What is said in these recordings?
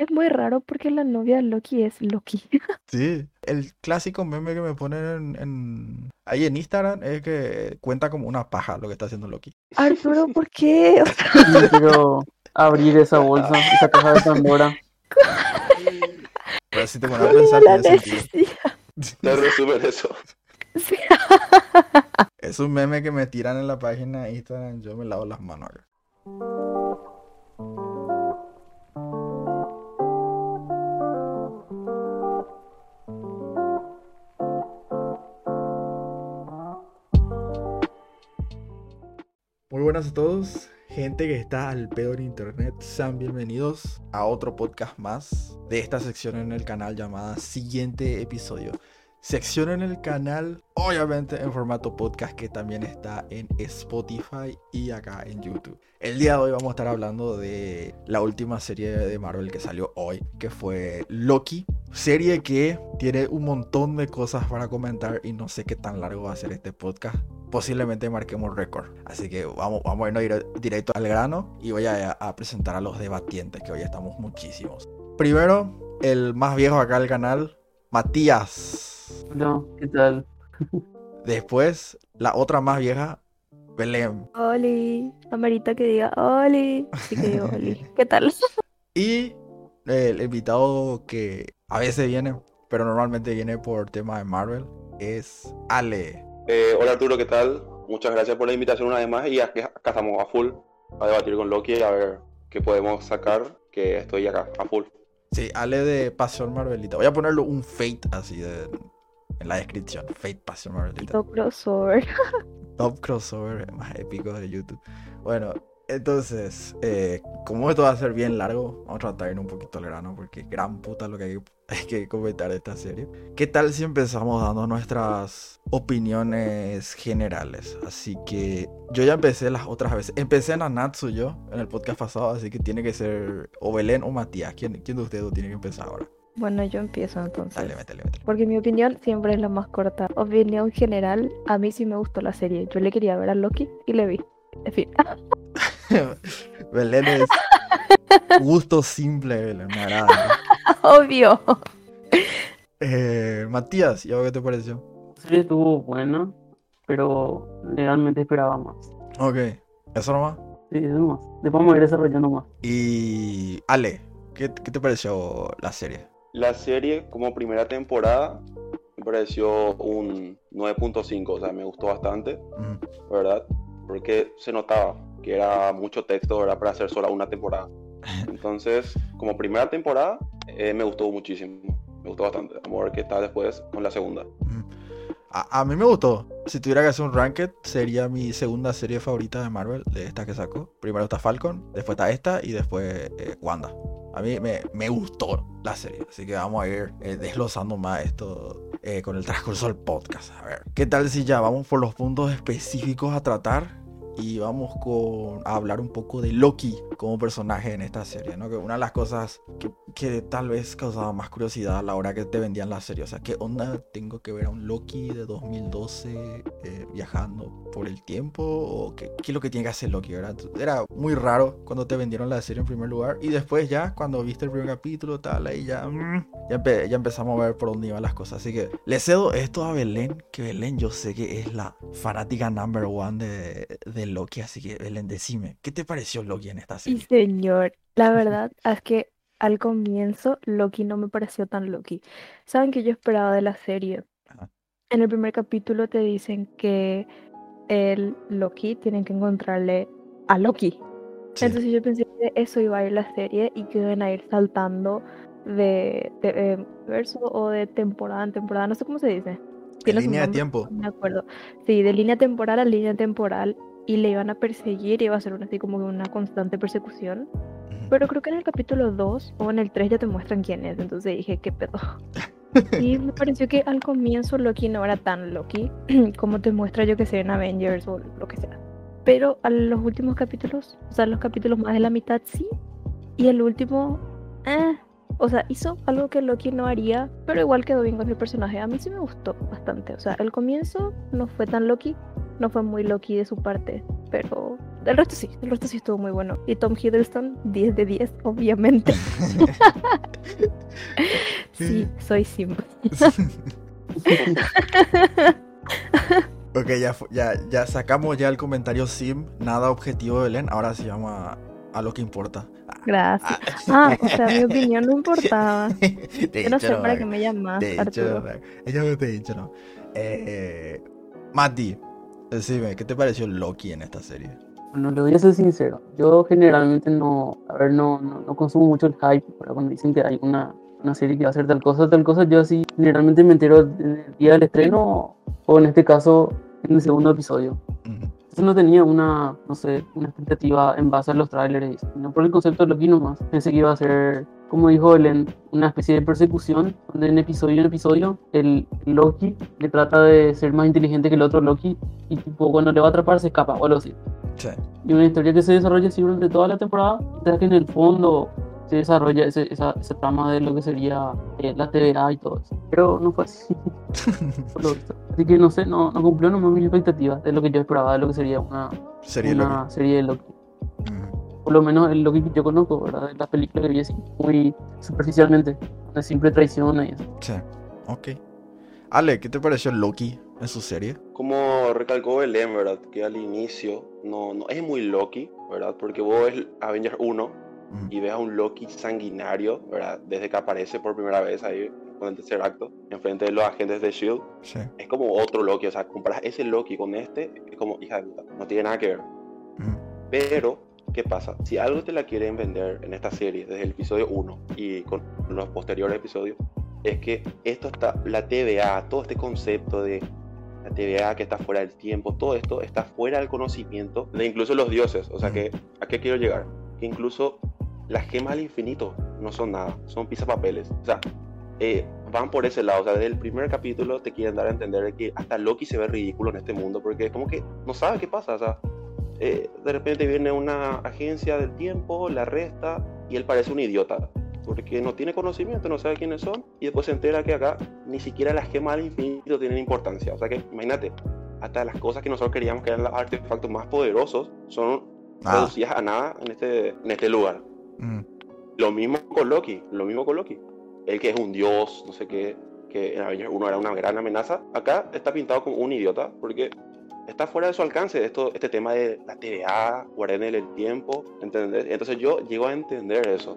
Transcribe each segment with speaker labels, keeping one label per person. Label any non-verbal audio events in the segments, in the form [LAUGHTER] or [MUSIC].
Speaker 1: Es muy raro porque la novia de Loki es Loki. [LAUGHS]
Speaker 2: Sí, el clásico meme que me ponen en, en- ahí en Instagram es que cuenta como una paja lo que está haciendo Loki.
Speaker 1: Arturo, ¿por qué? O sea,
Speaker 3: No quiero abrir esa bolsa, esa caja de Pandora.
Speaker 2: Pero si te pones a pensar,
Speaker 1: la
Speaker 2: tiene sentido.
Speaker 4: Te resumen eso.
Speaker 1: Sí. [LAUGHS]
Speaker 2: Es un meme que me tiran en la página de Instagram, yo me lavo las manos acá. Muy buenas a todos, gente que está al pedo en internet, sean bienvenidos a otro podcast más de esta sección en el canal llamada Siguiente Episodio. Sección en el canal, obviamente en formato podcast que también está en Spotify y acá en YouTube. El día de hoy vamos a estar hablando de la última serie de Marvel que salió hoy, que fue Loki. Serie que tiene un montón de cosas para comentar y no sé qué tan largo va a ser este podcast. Posiblemente marquemos récord. Así que vamos, vamos a irnos dire- directo al grano y voy a, a presentar a los debatientes, que hoy estamos muchísimos. Primero, el más viejo acá del canal, Matías.
Speaker 3: Hola, ¿qué tal? [LAUGHS]
Speaker 2: Después, la otra más vieja, Belén.
Speaker 1: Oli. Amarita que diga Oli. Así que digo Oli. [LAUGHS] ¿Qué tal?
Speaker 2: Y el invitado que a veces viene, pero normalmente viene por tema de Marvel, es Ale.
Speaker 4: Eh, hola Arturo, ¿qué tal? Muchas gracias por la invitación una vez más y aquí, acá estamos a full a debatir con Loki a ver qué podemos sacar, que estoy acá a full.
Speaker 2: Sí, Ale de Pasión Marvelita. Voy a ponerlo un Fate así de, en la descripción. Fate Pasión Marvelita.
Speaker 1: Top crossover. [LAUGHS]
Speaker 2: Top crossover más épico de YouTube. Bueno, entonces, eh, como esto va a ser bien largo, vamos a tratar de ir un poquito al grano porque gran puta lo que hay, [LAUGHS] hay que comentar de esta serie. ¿Qué tal si empezamos dando nuestras opiniones generales? Así que yo ya empecé las otras veces. Empecé en Anatsu yo, en el podcast pasado, así que tiene que ser o Belén o Matías. ¿Quién, quién de ustedes tiene que empezar ahora?
Speaker 1: Bueno, yo empiezo entonces.
Speaker 2: Dale, métele, métele.
Speaker 1: Porque mi opinión siempre es la más corta. Opinión general, a mí sí me gustó la serie. Yo le quería ver a Loki y le vi. En fin. [LAUGHS] [LAUGHS]
Speaker 2: Belén es gusto simple, Belén, me agrada.
Speaker 1: Obvio.
Speaker 2: Eh, Matías, ¿y a vos qué te pareció?
Speaker 3: La serie estuvo buena, pero legalmente esperaba más.
Speaker 2: Ok, eso nomás.
Speaker 3: Sí, eso más. Después vamos a ir desarrollando más.
Speaker 2: Y Ale, ¿qué, qué te pareció la serie?
Speaker 4: La serie como primera temporada me pareció un 9.5, o sea, me gustó bastante. ¿verdad? Porque se notaba que era mucho texto, ¿verdad? Para hacer sola una temporada. Entonces, como primera temporada, eh, me gustó muchísimo. Me gustó bastante. Vamos a ver qué tal después con la segunda.
Speaker 2: Ujú. A, a mí me gustó. Si tuviera que hacer un ranked, sería mi segunda serie favorita de Marvel, de esta que sacó. Primero está Falcon, después está esta y después eh, Wanda. A mí me, me gustó la serie, así que vamos a ir eh, desglosando más esto eh, con el transcurso del podcast. A ver, ¿qué tal si ya vamos por los puntos específicos a tratar? Y vamos con, a hablar un poco de Loki como personaje en esta serie, ¿no? Que una de las cosas que, que tal vez causaba más curiosidad a la hora que te vendían la serie. O sea, ¿qué onda tengo que ver a un Loki de 2012 eh, viajando por el tiempo? ¿O qué, qué es lo que tiene que hacer Loki, verdad? Era muy raro cuando te vendieron la serie en primer lugar. Y después ya, cuando viste el primer capítulo, tal, ahí ya, mm, ya, empe- ya empezamos a ver por dónde iban las cosas. Así que le cedo esto a Belén, que Belén yo sé que es la fanática number one de, de Loki. Así que Belén, decime, ¿qué te pareció Loki en esta
Speaker 1: Sí,
Speaker 2: serie?
Speaker 1: señor. La verdad es que al comienzo Loki no me pareció tan Loki. ¿Saben que yo esperaba de la serie?
Speaker 2: Ajá.
Speaker 1: En el primer capítulo te dicen que el Loki tienen que encontrarle a Loki.
Speaker 2: Sí.
Speaker 1: Entonces yo pensé que eso iba a ir la serie y que iban a ir saltando de, de, verso o de temporada en temporada, no sé cómo se dice. Su
Speaker 2: línea de tiempo.
Speaker 1: no me acuerdo. Sí, de línea temporal a línea temporal y le iban a perseguir, iba a ser una, así como una constante persecución. Pero creo que en el capítulo 2 o en el 3 ya te muestran quién es, entonces dije, ¿qué pedo? Y [LAUGHS] me pareció que al comienzo Loki no era tan Loki [CLEARS THROAT] como te muestra yo que sé en Avengers o lo que sea. Pero a los últimos capítulos, o sea, los capítulos más de la mitad sí. Y el último, eh, o sea, hizo algo que Loki no haría, pero igual quedó bien con el personaje. A mí sí me gustó bastante. O sea, el comienzo no fue tan Loki, no fue muy Loki de su parte, pero el resto sí, el resto sí estuvo muy bueno. Y Tom Hiddleston, 10 de 10, obviamente. [LAUGHS] sí, soy Sim. [LAUGHS]
Speaker 2: ok, ya, ya, ya sacamos ya el comentario sim, nada objetivo de Belén, ahora sí vamos a, a lo que importa.
Speaker 1: Gracias. Ah, o sea, mi opinión no importaba. [LAUGHS]
Speaker 2: De
Speaker 1: Yo no sé para
Speaker 2: no,
Speaker 1: qué me llamas,
Speaker 2: de hecho,
Speaker 1: Arturo.
Speaker 2: no, ella no te he dicho, no. Eh, Mati, decime, ¿qué te pareció Loki en esta serie?
Speaker 3: Bueno, le voy a ser sincero. Yo generalmente no, a ver, no, no, no consumo mucho el hype, pero cuando dicen que hay una, una serie que va a hacer tal cosa, tal cosa, yo así generalmente me entero en el día del estreno o en este caso en el segundo episodio. Yo no tenía una, no sé, una expectativa en base a los trailers, sino por el concepto de Loki nomás. Pensé que iba a ser, como dijo Ellen, una especie de persecución, donde en episodio en episodio el Loki le trata de ser más inteligente que el otro Loki y tipo cuando le va a atrapar se escapa o algo así.
Speaker 2: Sí.
Speaker 3: Y una historia que se desarrolla así durante toda la temporada, mientras que en el fondo se desarrolla ese- esa, esa trama de lo que sería eh, la TVA y todo eso. Pero no fue así. [LAUGHS] por lo visto. Así que no sé, no, no cumplió nomás mis expectativas de lo que yo esperaba de lo que sería una,
Speaker 2: Serie
Speaker 3: una
Speaker 2: Loki.
Speaker 3: serie de Loki. Por lo menos el Loki que yo conozco, ¿verdad? De las películas que vi así, muy superficialmente. Una simple traición y eso.
Speaker 2: Sí, ok. Ale, ¿qué te pareció Loki en su serie?
Speaker 4: Como recalcó Belén, ¿verdad? Que al inicio no, no es muy Loki, ¿verdad? Porque vos ves Avengers 1 Y ves a un Loki sanguinario, ¿verdad? Desde que aparece por primera vez ahí con el tercer acto, enfrente de los agentes de S.H.I.E.L.D.
Speaker 2: Sí.
Speaker 4: Es como otro Loki, o sea, comparas ese Loki con este, es como, hija de puta, no tiene nada que ver.
Speaker 2: ujú,
Speaker 4: Pero, ¿qué pasa? Si algo te la quieren vender en esta serie, desde el episodio 1 y con los posteriores episodios, es que esto está, la TVA, todo este concepto de la TVA que está fuera del tiempo, todo esto está fuera del conocimiento de incluso los dioses. O sea, que, ¿a qué quiero llegar? Que incluso las gemas al infinito no son nada, son pisapapeles. O sea, eh, van por ese lado. O sea, desde el primer capítulo te quieren dar a entender de que hasta Loki se ve ridículo en este mundo porque es como que no sabe qué pasa. O sea, eh, de repente viene una agencia del tiempo, la arresta y él parece un idiota porque no tiene conocimiento, no sabe quiénes son y después se entera que acá ni siquiera las gemas al infinito tienen importancia. O sea que imagínate, hasta las cosas que nosotros queríamos que eran los artefactos más poderosos son
Speaker 2: Ah.
Speaker 4: reducidas a nada en este, en este lugar.
Speaker 2: Ujú,
Speaker 4: Lo mismo con Loki, lo mismo con Loki. Él que es un dios, no sé qué, que en Avengers 1 era una gran amenaza, acá está pintado como un idiota porque está fuera de su alcance esto, este tema de la TVA, guardianes del tiempo, ¿entendés? Entonces yo llego a entender eso.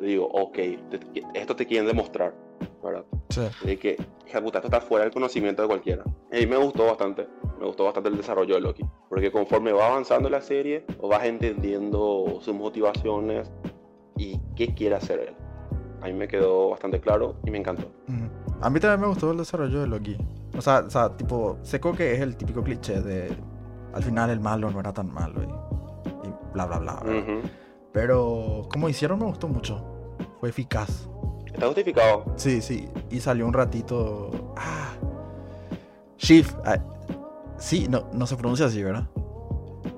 Speaker 4: Digo, ok, te- esto te quieren demostrar, ¿verdad?
Speaker 2: Sí.
Speaker 4: De que, hija puta, esto está fuera del conocimiento de cualquiera. Y me gustó bastante, me gustó bastante el desarrollo de Loki. Porque conforme va avanzando la serie, vas entendiendo sus motivaciones y qué quiere hacer él. A mí me quedó bastante claro y me encantó.
Speaker 2: A mí también me gustó el desarrollo de Loki. O sea, o sea, tipo, seco que es el típico cliché de al final el malo no era tan malo y, y bla bla bla. Pero como hicieron me gustó mucho. Fue eficaz.
Speaker 4: Está justificado.
Speaker 2: Sí, sí. Y salió un ratito. Ah. Shift. ah, sí, no, no se pronuncia así, ¿verdad?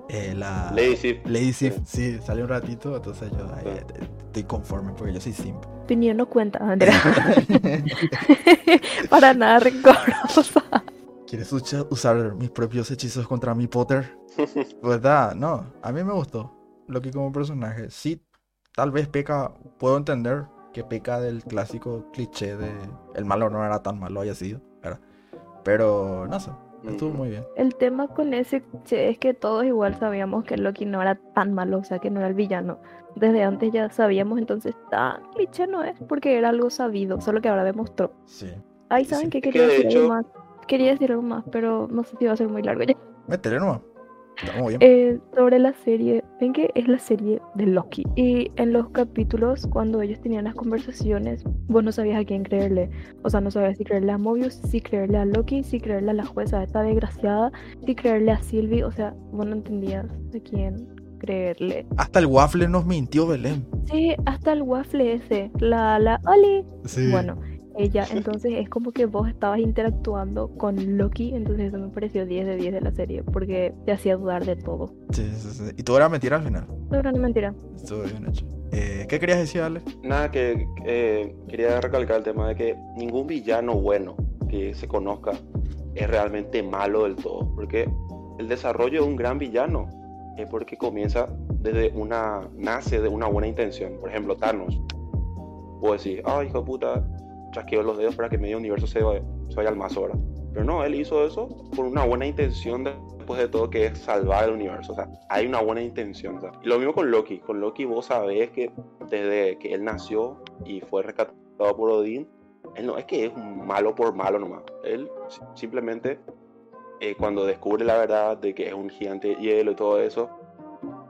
Speaker 2: Eh, la.
Speaker 4: Lady Sif.
Speaker 2: Lady Sif,
Speaker 4: Sí.
Speaker 2: sí, salió un ratito, entonces yo ay,
Speaker 4: Sí.
Speaker 2: eh, estoy conforme porque yo soy simp.
Speaker 1: Opinión no cuenta, Andrea. [LAUGHS] [LAUGHS] Para nada rencorosa.
Speaker 2: ¿Quieres usar mis propios hechizos contra mi Potter? [LAUGHS] ¿Verdad? No, a mí me gustó Loki como personaje. Sí, tal vez peca, puedo entender que peca del clásico cliché de el malo no era tan malo, haya sido, ¿verdad? Pero no sé, estuvo muy bien.
Speaker 1: El tema con ese cliché es que todos igual sabíamos que Loki no era tan malo, o sea, que no era el villano. Desde antes ya sabíamos, entonces tan cliché no es, porque era algo sabido, solo que ahora demostró.
Speaker 2: Sí.
Speaker 1: Ay,
Speaker 2: Sí,
Speaker 1: ¿saben
Speaker 2: sí.
Speaker 4: que
Speaker 1: Quería
Speaker 4: de
Speaker 1: decir algo más. Quería decir algo más, pero no sé si va a ser muy largo ya.
Speaker 2: Métele nomás.
Speaker 1: Eh, sobre la serie, ven que es la serie de Loki. Y en los capítulos, cuando ellos tenían las conversaciones, vos no sabías a quién creerle. O sea, no sabías si creerle a Mobius, si creerle a Loki, si creerle a la jueza esta desgraciada, si creerle a Sylvie. O sea, vos no entendías a quién creerle.
Speaker 2: Hasta el waffle nos mintió Belén.
Speaker 1: Sí, hasta el waffle ese, la, la, Oli.
Speaker 2: Sí.
Speaker 1: Bueno, ella, entonces es como que vos estabas interactuando con Loki, entonces eso me pareció 10 de 10 de la serie, porque te hacía dudar de todo.
Speaker 2: Sí, sí, sí. Y todo era mentira al final.
Speaker 1: No, no, no, mentira.
Speaker 2: Estuvo bien hecho. Eh, ¿Qué querías decir, Ale?
Speaker 4: Nada, que eh, quería recalcar el tema de que ningún villano bueno que se conozca es realmente malo del todo, porque el desarrollo de un gran villano es porque comienza desde una, nace de una buena intención. Por ejemplo, Thanos. Puedo decir, ay, hijo de puta, chasqueo los dedos para que medio universo se vaya, se vaya al mazo ahora. Pero no, él hizo eso por una buena intención después de todo, que es salvar el universo. O sea, hay una buena intención. ¿sabes? Y lo mismo con Loki. Con Loki vos sabés que desde que él nació y fue rescatado por Odín, él no es que es un malo por malo nomás. Él si- simplemente eh, cuando descubre la verdad de que es un gigante de hielo y todo eso,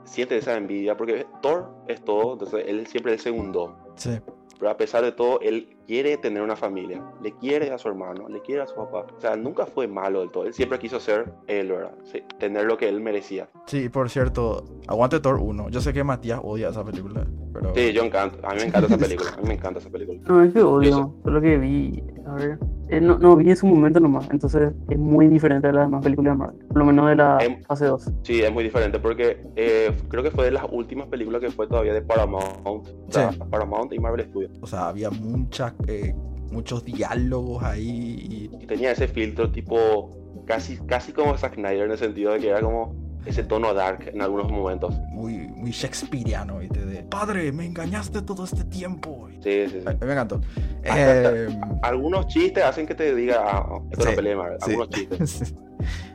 Speaker 4: siente esa envidia porque Thor es todo, entonces él siempre es el segundo.
Speaker 2: Sí.
Speaker 4: Pero a pesar de todo, él quiere tener una familia, le quiere a su hermano, le quiere a su papá. O sea, nunca fue malo del todo. Él siempre quiso ser él, ¿verdad? Sí, tener lo que él merecía.
Speaker 2: Sí, por cierto, aguante Thor 1. Yo sé que Matías odia esa película, pero...
Speaker 4: Sí, yo encanto. A mí me encanta esa película. A mí me encanta esa película.
Speaker 3: No, es que
Speaker 4: Yo
Speaker 3: odio, solo que vi, a ver, eh, no, no vi en su momento nomás, entonces es muy diferente a las demás películas de Marvel, por lo menos de la
Speaker 4: Em-
Speaker 3: fase 2.
Speaker 4: Sí, es muy diferente porque eh, creo que fue de las últimas películas que fue todavía de Paramount. O sea, Paramount y Marvel Studios.
Speaker 2: O sea, había muchas, eh, muchos diálogos ahí y...
Speaker 4: Tenía ese filtro tipo casi, casi como Zack Snyder en el sentido de que era como ese tono dark en algunos momentos.
Speaker 2: muy, muy shakespeareano, ¿viste? De, padre, me engañaste todo este tiempo.
Speaker 4: Sí, sí, sí.
Speaker 2: Me encantó. Eh,
Speaker 4: Algunos chistes hacen que te diga, ah, esto es una de Marvel.
Speaker 2: sí.
Speaker 4: Algunos chistes. [LAUGHS]
Speaker 2: sí,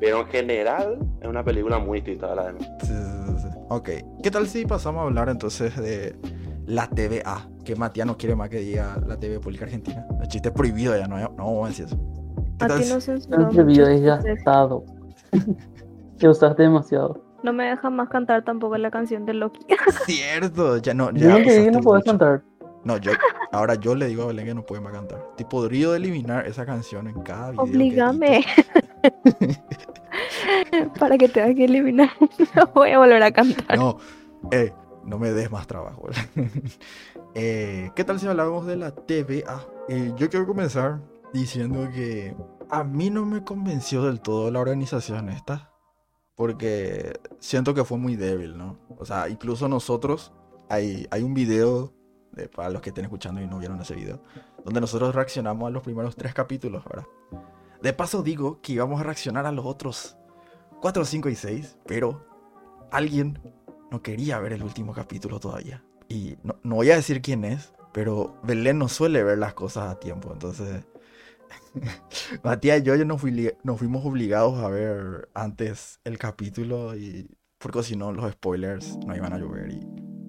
Speaker 4: Pero en general es una película muy distinta a la demás.
Speaker 2: sí, sí, sí. Ok, ¿qué tal si pasamos a hablar entonces de la TVA? Que Matías no quiere más que diga la TV Pública Argentina. El chiste es prohibido ya, no, no vamos a decir eso. ¿Qué
Speaker 1: A
Speaker 2: tal
Speaker 1: ti
Speaker 2: si-
Speaker 1: no censuró
Speaker 3: video
Speaker 1: muchos
Speaker 3: es gastado. [LAUGHS] Te usaste demasiado.
Speaker 1: No me deja más cantar tampoco la canción de Loki. [LAUGHS]
Speaker 2: Cierto, ya no. Ya
Speaker 3: te que no puedes
Speaker 2: mucho.
Speaker 3: cantar.
Speaker 2: No, yo, ahora yo le digo a Belén que no puede más cantar. Tipo, podría eliminar esa canción en cada video. que
Speaker 1: Oblígame. [LAUGHS] Para que tengas que eliminar. No voy a volver a cantar.
Speaker 2: No, eh, no me des más trabajo. Eh, ¿Qué tal si hablamos de la TVA? Eh, yo quiero comenzar diciendo que a mí no me convenció del todo la organización esta. Porque siento que fue muy débil, ¿no? O sea, incluso nosotros, hay, hay un video, de- para los que estén escuchando y no vieron ese video, donde nosotros reaccionamos a los primeros tres capítulos, ¿verdad? De paso digo que íbamos a reaccionar a los otros 4, 5 y 6, pero alguien no quería ver el último capítulo todavía. Y no, no voy a decir quién es, pero Belén no suele ver las cosas a tiempo. Entonces, [LAUGHS] Matías y yo nos, fui- nos fuimos obligados a ver antes el capítulo y porque si no los spoilers no iban a llover y...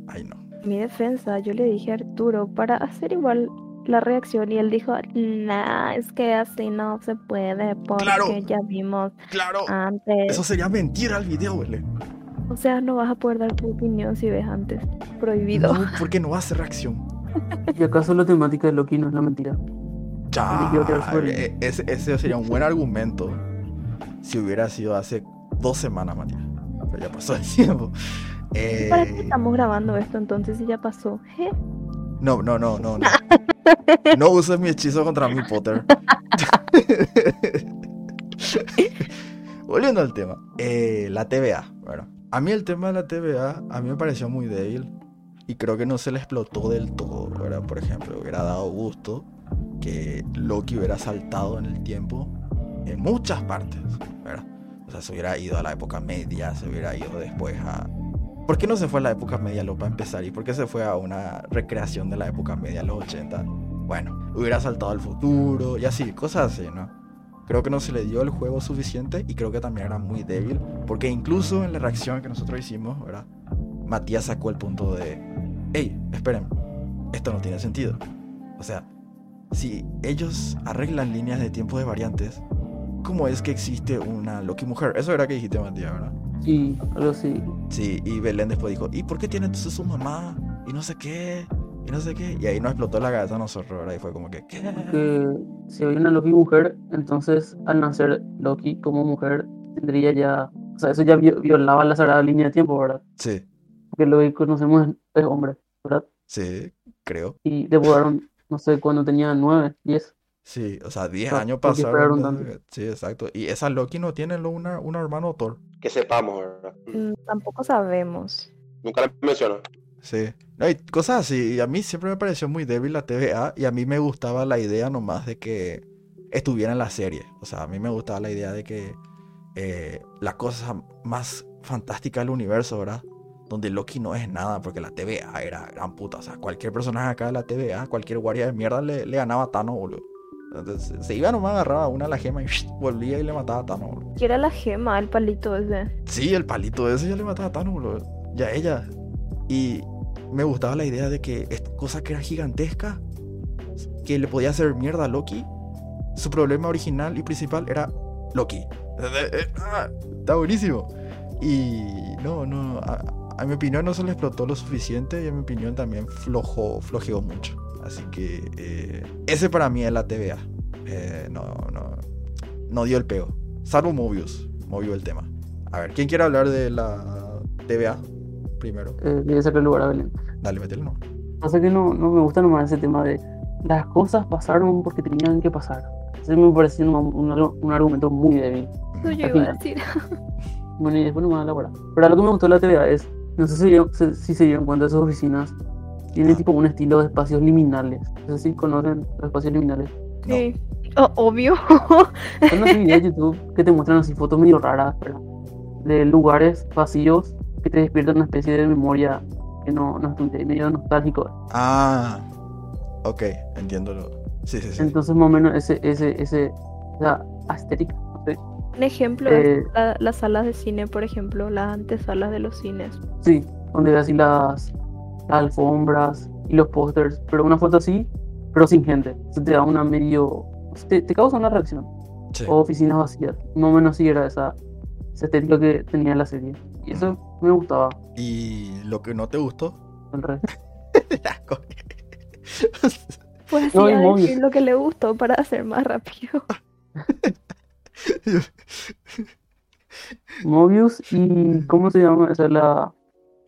Speaker 2: Ay no.
Speaker 1: Mi defensa, yo le dije a Arturo para hacer igual la reacción y él dijo, nah, es que así no se puede porque
Speaker 2: Claro.
Speaker 1: ya vimos
Speaker 2: Claro,
Speaker 1: antes.
Speaker 2: eso sería mentira al video, Belén.
Speaker 1: O sea, no vas a poder dar tu opinión si ves antes. Prohibido.
Speaker 2: No, porque no hace reacción.
Speaker 3: ¿Y acaso la temática de Loki no es la mentira?
Speaker 2: Ya,
Speaker 3: quiero tirar sobre-
Speaker 2: e- ese, ese sería un buen argumento si hubiera sido hace dos semanas, Matías. Pero ya pasó el [LAUGHS] tiempo. Eh,
Speaker 1: ¿Para qué estamos grabando esto entonces si ya pasó? ¿Eh?
Speaker 2: no, no, no, no, no. [LAUGHS] No uses mi hechizo contra mi Potter. [LAUGHS] Volviendo al tema. eh, la TVA. Bueno, a mí el tema de la TVA, a mí me pareció muy débil. Y creo que no se le explotó del todo, ¿verdad? Por ejemplo, hubiera dado gusto que Loki hubiera saltado en el tiempo en muchas partes, ¿verdad? O sea, se hubiera ido a la época media, se hubiera ido después a... ¿Por qué no se fue a la época media, lo para empezar? ¿Y por qué se fue a una recreación de la época media, los 80? Bueno, hubiera saltado al futuro y así, cosas así, ¿no? Creo que no se le dio el juego suficiente y creo que también era muy débil, porque incluso en la reacción que nosotros hicimos, ¿verdad? Matías sacó el punto de, hey, esperen, esto no tiene sentido. O sea, si ellos arreglan líneas de tiempo de variantes, ¿cómo es que existe una Loki mujer? Eso era que dijiste, Matías, ¿verdad?
Speaker 3: Sí, algo así.
Speaker 2: Sí, y Belén después dijo, ¿y por qué tiene entonces su mamá? Y no sé qué, y no sé qué. Y ahí nos explotó la cabeza a nosotros, ¿verdad? Y fue como que, ¿qué?
Speaker 3: Que si hay una Loki mujer, entonces al nacer Loki como mujer, tendría ya. O sea, eso ya vi- violaba la sagrada línea de tiempo, ¿verdad?
Speaker 2: Sí,
Speaker 3: Porque lo que conocemos es- hombre, ¿verdad?
Speaker 2: sí, creo.
Speaker 3: Y devoraron, no sé, cuando tenía 9, 10.
Speaker 2: Sí, o sea, 10
Speaker 3: sea,
Speaker 2: años
Speaker 3: ¿por qué esperaron
Speaker 2: pasaron. Sí, exacto. Y esa Loki no tiene lo- una, un hermano Thor.
Speaker 4: Que sepamos, ¿verdad?
Speaker 1: Mm, Tampoco sabemos.
Speaker 4: Nunca la menciono.
Speaker 2: Sí. No, y cosas así. Y a mí siempre me pareció muy débil la TVA. Y a mí me gustaba la idea nomás de que estuviera en la serie. O sea, a mí me gustaba la idea de que eh, la cosa más fantástica del universo, ¿verdad? Donde Loki no es nada, porque la TVA era gran puta. O sea, cualquier personaje acá de la TVA, cualquier guardia de mierda le, le ganaba a Thanos, boludo. Entonces, se iba nomás, agarraba una a la gema y volvía y le mataba a Thanos, boludo.
Speaker 1: Que era la gema, el palito ese.
Speaker 2: Sí, el palito ese ya le mataba a Thanos, boludo. Ya ella. Y me gustaba la idea de que esta cosa que era gigantesca, que le podía hacer mierda a Loki, su problema original y principal era Loki. Ah, Está buenísimo. Y no, no, a, mi opinión no se le explotó lo suficiente y a mi opinión también flojo, flojeó mucho. Así que eh, ese para mí es la TVA. Eh, no, no, no dio el pego. Salvo Mobius, movió el tema. A ver, ¿quién quiere hablar de la TVA primero?
Speaker 3: Eh, le voy a sacar el lugar a Belén.
Speaker 2: Dale, mételo, no.
Speaker 3: Pasa que no, no me gusta nomás ese tema de las cosas pasaron porque tenían que pasar. Ese me pareció un, un, un argumento muy débil.
Speaker 1: Eso yo iba a decir. [LAUGHS]
Speaker 3: Bueno, y después no me da la hora. Pero lo que me gustó de la TVA es, no sé si, se- si se dieron cuenta de sus oficinas, tiene
Speaker 2: Ah.
Speaker 3: tipo un estilo de espacios liminales. No sé si conocen los espacios liminales.
Speaker 2: No.
Speaker 1: Sí. Oh, obvio.
Speaker 3: Son unos videos de YouTube que te muestran así fotos medio raras, ¿verdad? De lugares vacíos que te despiertan una especie de memoria que no, no es medio nostálgico.
Speaker 2: Ah, ok, entiendo. Lo... Sí, sí, sí.
Speaker 3: Entonces, más o menos, ese, ese, ese, esa no sé.
Speaker 1: Un ejemplo
Speaker 3: Eh,
Speaker 1: es la- las salas de cine, por ejemplo, las antesalas de los cines.
Speaker 3: Sí, donde ves así las, las alfombras y los pósters, pero una foto así, pero sin gente. Eso te da una medio. Te, te causa una reacción.
Speaker 2: Sí.
Speaker 3: O oficinas vacías. Más o menos así era esa, esa estética que tenía la serie. Y eso me gustaba.
Speaker 2: Y lo que no te gustó.
Speaker 3: El resto. [LAUGHS] [LAUGHS]
Speaker 1: Pues así
Speaker 3: No,
Speaker 1: a decir lo que le gustó para hacer más rápido. [LAUGHS]
Speaker 3: Mobius y. ¿Cómo se llama? Esa es la,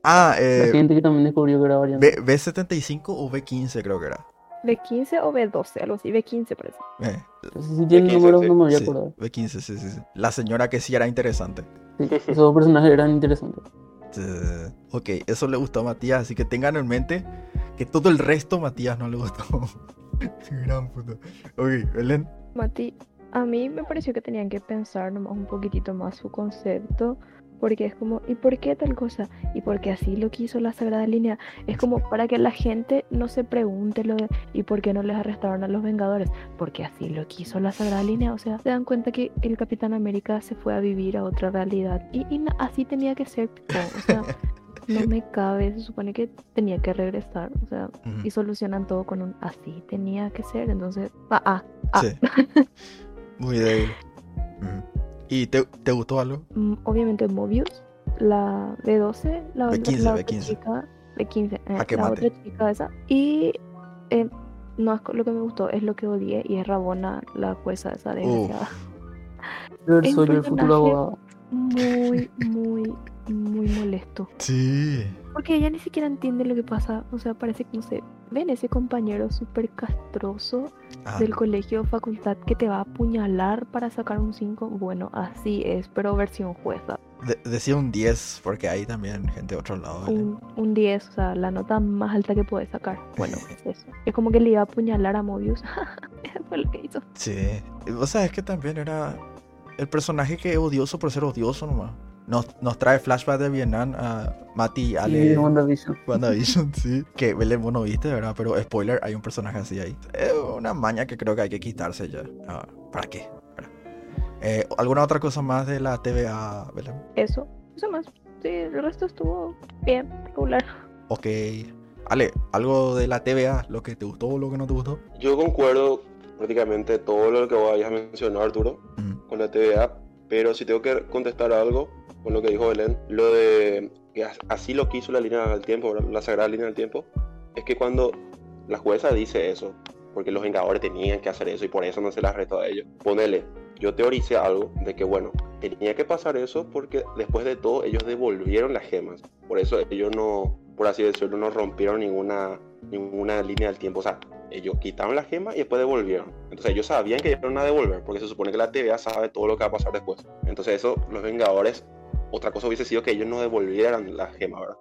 Speaker 2: ah,
Speaker 3: la
Speaker 2: eh,
Speaker 3: gente que también descubrió que era variante.
Speaker 2: B, B75 o B15 creo que era.
Speaker 1: B15 o B12, algo así, B15 parece.
Speaker 2: Eh,
Speaker 3: Si tiene
Speaker 4: X,
Speaker 3: números,
Speaker 4: sí.
Speaker 3: no me voy a
Speaker 2: sí,
Speaker 3: acordar.
Speaker 2: B15, sí, sí, sí. La señora que sí era interesante.
Speaker 3: Sí, esos dos personajes eran interesantes.
Speaker 2: Ok, eso le gustó a Matías, así que tengan en mente que todo el resto Matías no le gustó. [LAUGHS] Gran puta. Ok, Belén.
Speaker 1: Mati, a mí me pareció que tenían que pensar nomás un poquitito más su concepto, porque es como, ¿y por qué tal cosa? ¿Y por qué así lo quiso la Sagrada Línea? Es como para que la gente no se pregunte lo de, ¿y por qué no les arrestaron a los Vengadores? Porque así lo quiso la Sagrada Línea, o sea, se dan cuenta que el Capitán América se fue a vivir a otra realidad y, así tenía que ser, o sea, [LAUGHS] no me cabe, se supone que tenía que regresar, o sea, y solucionan todo con un así tenía que ser, entonces, ah, ah, ah.
Speaker 2: Sí. [LAUGHS] Muy débil. Ujú. ¿Y te, te gustó algo?
Speaker 1: Mm, obviamente Mobius, la B12, la, otra-
Speaker 2: B15,
Speaker 1: la otra
Speaker 2: B15.
Speaker 1: chica, B15, eh,
Speaker 2: que
Speaker 1: la
Speaker 2: mate.
Speaker 1: otra chica esa. Y eh, no es lo que me gustó, es lo que odié y es Rabona, la jueza esa desgraciada.
Speaker 3: Yo soy el futuro abogado.
Speaker 1: Muy, [LAUGHS] muy, muy molesto.
Speaker 2: Sí.
Speaker 1: Porque ella ni siquiera entiende lo que pasa. O sea, parece que no sé. Ven ese compañero súper castroso
Speaker 2: Ah,
Speaker 1: del colegio o facultad que te va a apuñalar para sacar un 5. Bueno, así es, pero versión jueza.
Speaker 2: de- decía un 10 porque hay también gente de otro lado.
Speaker 1: Un, un 10, o sea, la nota más alta que puedes sacar. Bueno, [LAUGHS] es eso. Es como que le iba a apuñalar a Mobius. [LAUGHS] Eso fue lo que hizo.
Speaker 2: Sí. O sea, es que también era el personaje que es odioso por ser odioso nomás. Nos, nos trae flashback de Vietnam a Mati y
Speaker 3: Sí,
Speaker 2: Ale.
Speaker 3: WandaVision.
Speaker 2: WandaVision, [LAUGHS] sí. Que Belén, vos no viste, ¿verdad? Pero spoiler, hay un personaje así ahí. Es una maña que creo que hay que quitarse ya. Ah, ¿Para qué? ¿Verdad? Eh, ¿Alguna otra cosa más de la TVA, Belén?
Speaker 1: Eso. Eso más. Sí, el resto estuvo bien, regular.
Speaker 2: Ok. Ale, ¿algo de la TVA? ¿Lo que te gustó o lo que no te gustó?
Speaker 4: Yo concuerdo prácticamente todo lo que vayas a mencionar, Arturo,
Speaker 2: Mm,
Speaker 4: con la TVA, pero si tengo que contestar algo con lo que dijo Belén, lo de que as- así lo quiso la línea del tiempo, la sagrada línea del tiempo, es que cuando la jueza dice eso, porque los Vengadores tenían que hacer eso y por eso no se les arrestó a ellos, ponele, yo teoricé algo de que, bueno, tenía que pasar eso porque después de todo ellos devolvieron las gemas, por eso ellos no, por así decirlo, no rompieron ninguna, ninguna línea del tiempo, o sea, ellos quitaron las gemas y después devolvieron. Entonces ellos sabían que iban a devolver, porque se supone que la TVA sabe todo lo que va a pasar después. Entonces eso, los Vengadores, otra cosa hubiese sido que ellos no devolvieran las gemas, ¿verdad?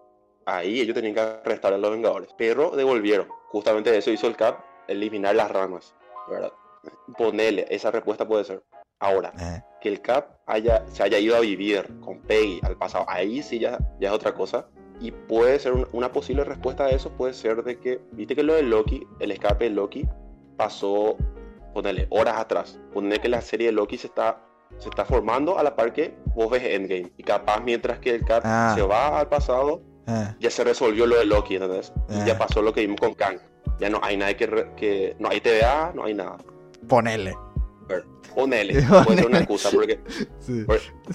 Speaker 4: Ahí ellos tenían que arrestar a los Vengadores, pero devolvieron. Justamente eso hizo el Cap, eliminar las ramas, ¿verdad? Ponele, esa respuesta puede ser. Ahora,
Speaker 2: Eh,
Speaker 4: que el Cap haya, se haya ido a vivir con Peggy al pasado, ahí sí ya, ya es otra cosa. Y puede ser un- una posible respuesta a eso, puede ser de que, viste que lo de Loki, el escape de Loki, pasó, ponerle horas atrás. Poner que la serie de Loki se está, se está formando a la par que vos ves Endgame. Y capaz mientras que el Cap
Speaker 2: Ah.
Speaker 4: se va al pasado,
Speaker 2: eh,
Speaker 4: ya se resolvió lo de Loki, ¿entendés? Y
Speaker 2: Ah.
Speaker 4: ya pasó lo que vimos con Kang. Ya no hay nada que, re- que no hay TVA, no hay nada.
Speaker 2: ponele.
Speaker 4: Ponele, [LAUGHS] puede ser una excusa, porque
Speaker 2: Sí.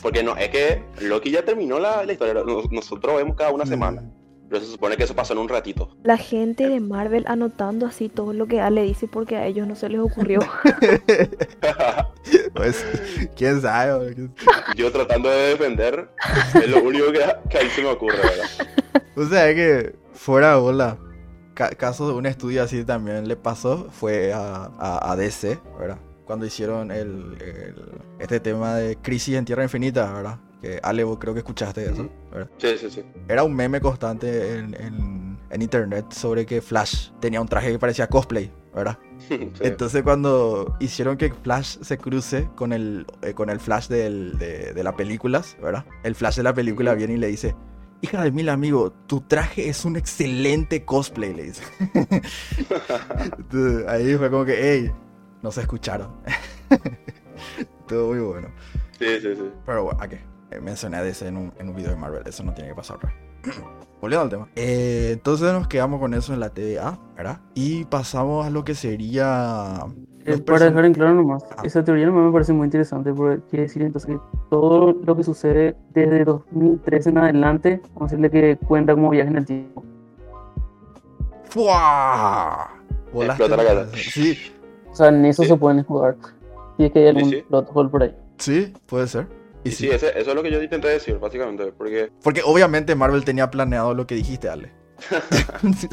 Speaker 4: Porque no, es que Loki ya terminó la, la historia. Nos- Nosotros vemos cada una semana. Pero se supone que eso pasó en un ratito.
Speaker 1: La gente de Marvel anotando así todo lo que Ale dice porque a ellos no se les ocurrió. [LAUGHS]
Speaker 2: Pues, quién sabe.
Speaker 4: Yo tratando de defender, es lo único que, que ahí se me ocurre, ¿verdad?
Speaker 2: O sea, es que fuera de bola. ca- caso de un estudio así también le pasó fue a, a, a DC, ¿verdad? Cuando hicieron el, el- este tema de Crisis en Tierra Infinita, ¿verdad? Que Ale, vos creo que escuchaste eso, ¿verdad?
Speaker 4: Sí, sí, sí.
Speaker 2: Era un meme constante en, en- en internet sobre que Flash tenía un traje que parecía cosplay, ¿verdad? [LAUGHS]
Speaker 4: Sí.
Speaker 2: Entonces cuando hicieron que Flash se cruce con el, eh, con el Flash del- de, de las películas, ¿verdad? El Flash de la película viene y le dice, hija de mil amigo, tu traje es un excelente cosplay, le dice. [LAUGHS] Entonces, ahí fue como que, hey, no se escucharon. [LAUGHS] Todo muy bueno.
Speaker 4: Sí, sí, sí.
Speaker 2: Pero bueno, ¿a qué? Eh, mencioné a DC en un, en un video de Marvel, eso no tiene que pasar. [CLEARS THROAT] Volviendo al tema. Eh, entonces nos quedamos con eso en la TVA, ¿verdad? Y pasamos a lo que sería...
Speaker 3: Eh, para dejar en claro nomás,
Speaker 2: Ah.
Speaker 3: esa teoría nomás me parece muy interesante porque quiere decir entonces que todo lo que sucede desde 2013 en adelante, vamos a decirle que cuenta como viaje en el tiempo.
Speaker 2: ¡Fua! Volaste
Speaker 4: Explota la cabeza.
Speaker 2: Sí,
Speaker 3: O sea, en eso
Speaker 4: Sí.
Speaker 3: se pueden jugar. Y es que hay algún
Speaker 4: sí.
Speaker 3: plot hole por ahí.
Speaker 2: sí, puede ser. Y
Speaker 4: Y
Speaker 2: sí.
Speaker 4: sí, ese- eso es lo que yo intenté decir, básicamente. Porque
Speaker 2: Porque obviamente Marvel tenía planeado lo que dijiste, Ale.
Speaker 4: Eso
Speaker 1: sí,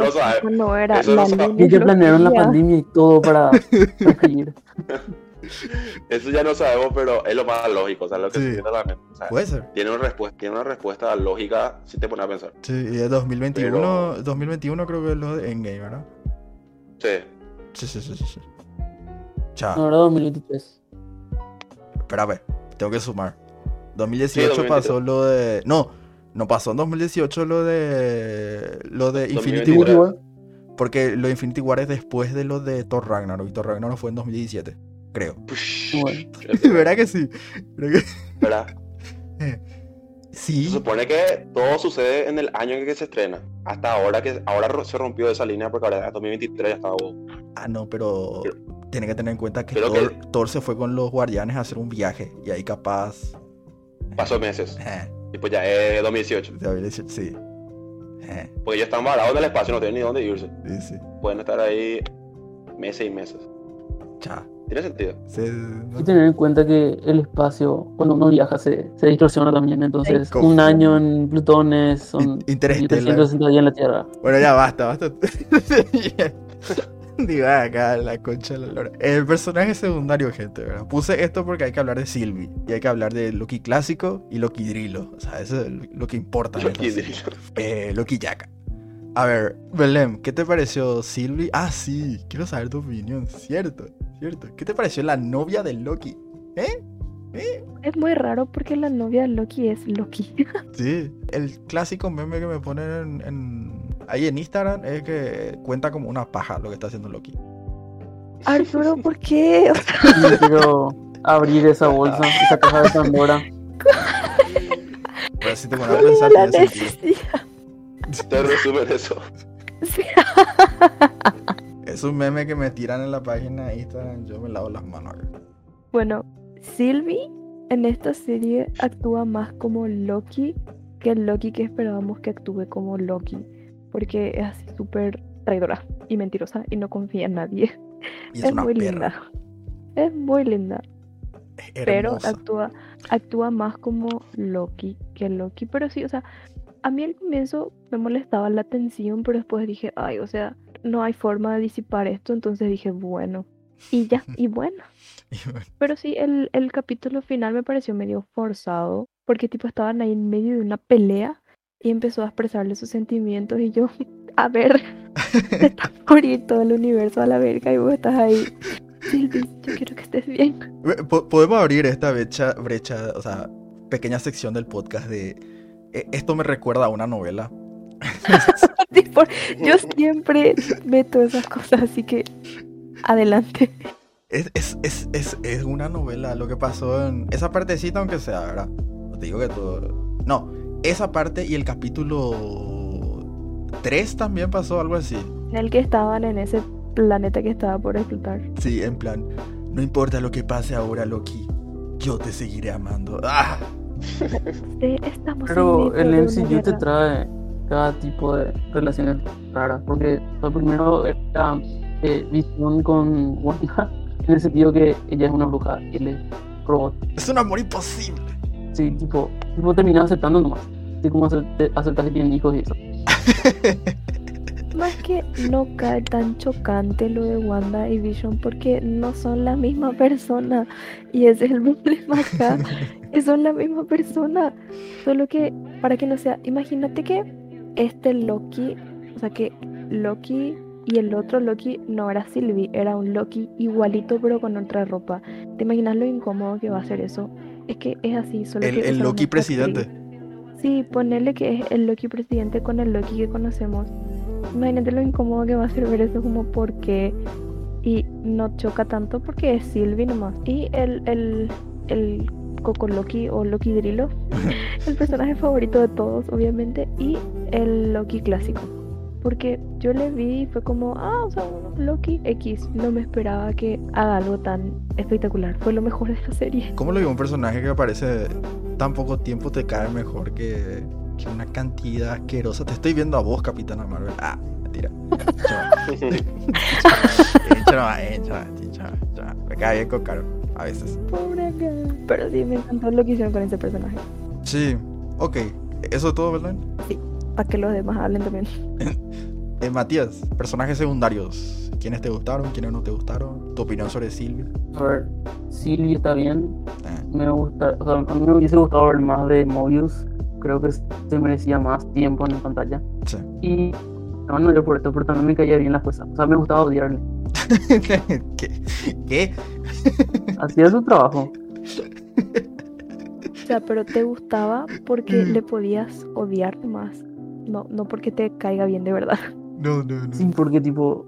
Speaker 4: no sabe.
Speaker 1: esa no era
Speaker 4: Eso
Speaker 1: la
Speaker 3: Y planearon la pandemia y todo para, [LAUGHS] para seguir.
Speaker 4: eso ya no sabemos, pero es lo más lógico. O sea, lo que
Speaker 2: Sí.
Speaker 4: se viene a la mente. O sea,
Speaker 2: puede ser.
Speaker 4: tiene, una respuesta, tiene una respuesta lógica si te pones a pensar.
Speaker 2: Sí, y es 2021, 2021 creo que es lo de Endgame, ¿verdad?
Speaker 4: Sí.
Speaker 2: Sí, sí, sí, sí. sí. Chao.
Speaker 3: No, era 2023.
Speaker 2: Espérame, tengo que sumar. 2018
Speaker 4: Sí, 2023.
Speaker 2: pasó lo de. No, no pasó en 2018 lo de. Lo de Infinity
Speaker 4: 2023.
Speaker 2: War. Porque lo de Infinity War es después de lo de Thor Ragnarok. Y Thor Ragnarok fue en 2017, creo.
Speaker 3: Bueno, [LAUGHS]
Speaker 2: ¿Verdad que sí? ¿Verdad que- [LAUGHS]
Speaker 4: ¿Verdad? Se
Speaker 2: Sí.
Speaker 4: supone que todo sucede en el año en que se estrena. Hasta ahora que ahora se rompió esa línea porque ahora en 2023 ya estaba.
Speaker 2: Ah, no, pero. Tiene que tener en cuenta que Thor,
Speaker 4: que-
Speaker 2: Thor se fue con los guardianes a hacer un viaje. Y ahí capaz.
Speaker 4: Pasó meses.
Speaker 2: Eh,
Speaker 4: Y pues ya es 2018.
Speaker 2: 2018, sí. Eh,
Speaker 4: Porque ellos están varados en el espacio, no tienen ni dónde irse.
Speaker 2: sí, sí.
Speaker 4: Pueden estar ahí meses y meses.
Speaker 2: Chao.
Speaker 4: Tiene sentido.
Speaker 2: Sí, no-
Speaker 3: hay que tener en cuenta que el espacio, cuando uno viaja, se, se distorsiona también. Entonces,
Speaker 2: ¿Cómo?
Speaker 3: un año en Plutón es, son
Speaker 2: In- Interestelar.
Speaker 3: 1360 días en la Tierra.
Speaker 2: Bueno, ya basta, basta. [LAUGHS] [LAUGHS] Digo, acá la concha de la lora. El personaje secundario, gente, ¿verdad? Puse esto porque hay que hablar de Sylvie. Y hay que hablar de Loki clásico y Loki Drilo. O sea, eso es lo que importa.
Speaker 4: Loki. Drilo.
Speaker 2: Eh, Loki Yaka. A ver, Belém, ¿qué te pareció Sylvie? Ah, sí, quiero saber tu opinión. Cierto, cierto. ¿Qué te pareció la novia de Loki? ¿Eh? ¿Eh?
Speaker 1: Es muy raro porque la novia de Loki es Loki. [LAUGHS]
Speaker 2: Sí, el clásico meme que me ponen en, en- ahí en Instagram es que cuenta como una paja lo que está haciendo Loki.
Speaker 1: Arturo, [LAUGHS] ¿por qué? O sea,
Speaker 3: Yo quiero abrir esa bolsa, esa caja de Pandora.
Speaker 2: Pero si te pones a
Speaker 1: ¿cuál
Speaker 2: pensar,
Speaker 1: era la
Speaker 2: tiene sentido.
Speaker 1: necesidad?
Speaker 4: Te resumen eso.
Speaker 1: Sí. [LAUGHS]
Speaker 2: Es un meme que me tiran en la página de Instagram, yo me lavo las manos. acá.
Speaker 1: Bueno, Sylvie en esta serie actúa más como Loki que el Loki que esperábamos que actúe como Loki. Porque es así súper traidora y mentirosa y no confía en nadie.
Speaker 2: Y es,
Speaker 1: muy
Speaker 2: perra.
Speaker 1: linda. Es muy linda.
Speaker 2: Es
Speaker 1: pero actúa, actúa más como Loki que Loki. Pero sí, o sea, a mí al comienzo me molestaba la tensión, pero después dije, ay, o sea, no hay forma de disipar esto, entonces dije, bueno, y ya, [LAUGHS] y bueno.
Speaker 2: Y bueno,
Speaker 1: Pero sí, el, el capítulo final me pareció medio forzado, porque tipo estaban ahí en medio de una pelea y empezó a expresarle sus sentimientos y yo, [LAUGHS] a ver, se está por [LAUGHS] ir todo el universo a la verga y vos estás ahí Silvi, yo quiero que estés bien.
Speaker 2: Po- Podemos abrir esta brecha, brecha, o sea, pequeña sección del podcast de... eh, Esto me recuerda a una novela. [LAUGHS]
Speaker 1: Yo siempre meto esas cosas, así que adelante.
Speaker 2: Es, es, es, es, es una novela lo que pasó en esa partecita, aunque sea, ¿verdad? No te digo que todo. No, esa parte y el capítulo 3 también pasó algo así.
Speaker 1: En el que estaban en ese planeta que estaba por explotar.
Speaker 2: Sí, en plan, no importa lo que pase ahora, Loki, yo te seguiré amando. [LAUGHS] ¡Ah!
Speaker 1: Sí, estamos en
Speaker 3: Pero
Speaker 1: medio
Speaker 3: el MCU te trae cada tipo de relaciones raras. Porque lo primero era eh, visión con Wanda, [LAUGHS] en el sentido que ella es una bruja y él es robot.
Speaker 2: Es un amor imposible.
Speaker 3: Sí, tipo, tipo termina aceptando nomás. Aceptas que tienen hijos y eso.
Speaker 1: Más que no cae tan chocante lo de Wanda y Vision porque no son la misma persona. Y ese es el problema acá. que son la misma persona. Solo que, para que no sea, imagínate que este Loki, o sea que Loki y el otro Loki no era Sylvie, era un Loki igualito pero con otra ropa. ¿Te imaginas lo incómodo que va a ser eso? Es que es así, solo
Speaker 2: El,
Speaker 1: que
Speaker 2: el Loki presidente.
Speaker 1: actriz. Sí, ponerle que es el Loki presidente con el Loki que conocemos. Imagínate lo incómodo que va a ser ver eso como por qué. Y no choca tanto porque es Sylvie nomás. Y el, el, el Coco Loki o Loki Drilo, [LAUGHS] el personaje favorito de todos, obviamente. Y el Loki clásico. Porque yo le vi y fue como, ah, o sea, un Loki X. No me esperaba que haga algo tan espectacular. Fue lo mejor de la serie.
Speaker 2: ¿Cómo lo digo? Un personaje que aparece tan poco tiempo te cae mejor que, que una cantidad asquerosa. Te estoy viendo a vos, Capitana Marvel. Ah, mentira. Me cae bien con Caro, a veces.
Speaker 1: Pobre. Pero sí, me encantó lo que hicieron con ese personaje.
Speaker 2: Sí, ok. Eso es todo, ¿verdad?
Speaker 1: Para que los demás hablen también.
Speaker 2: Eh, Matías, personajes secundarios. ¿Quiénes te gustaron? ¿Quiénes no te gustaron? ¿Tu opinión sobre Sylvie?
Speaker 3: A ver, Sylvie está bien.
Speaker 2: Eh,
Speaker 3: Me gusta, o sea, a mí me hubiese gustado ver más de Mobius. Creo que se merecía más tiempo en pantalla.
Speaker 2: sí.
Speaker 3: Y no, no yo por esto, pero también me caía bien la jueza. O sea, me gustaba odiarle. [LAUGHS]
Speaker 2: ¿Qué? ¿Qué? [LAUGHS]
Speaker 3: Hacía su trabajo.
Speaker 1: O sea, pero te gustaba porque le podías odiar más. No, no porque te caiga bien de verdad. [LAUGHS]
Speaker 2: No, no, no.
Speaker 3: Sí, porque tipo,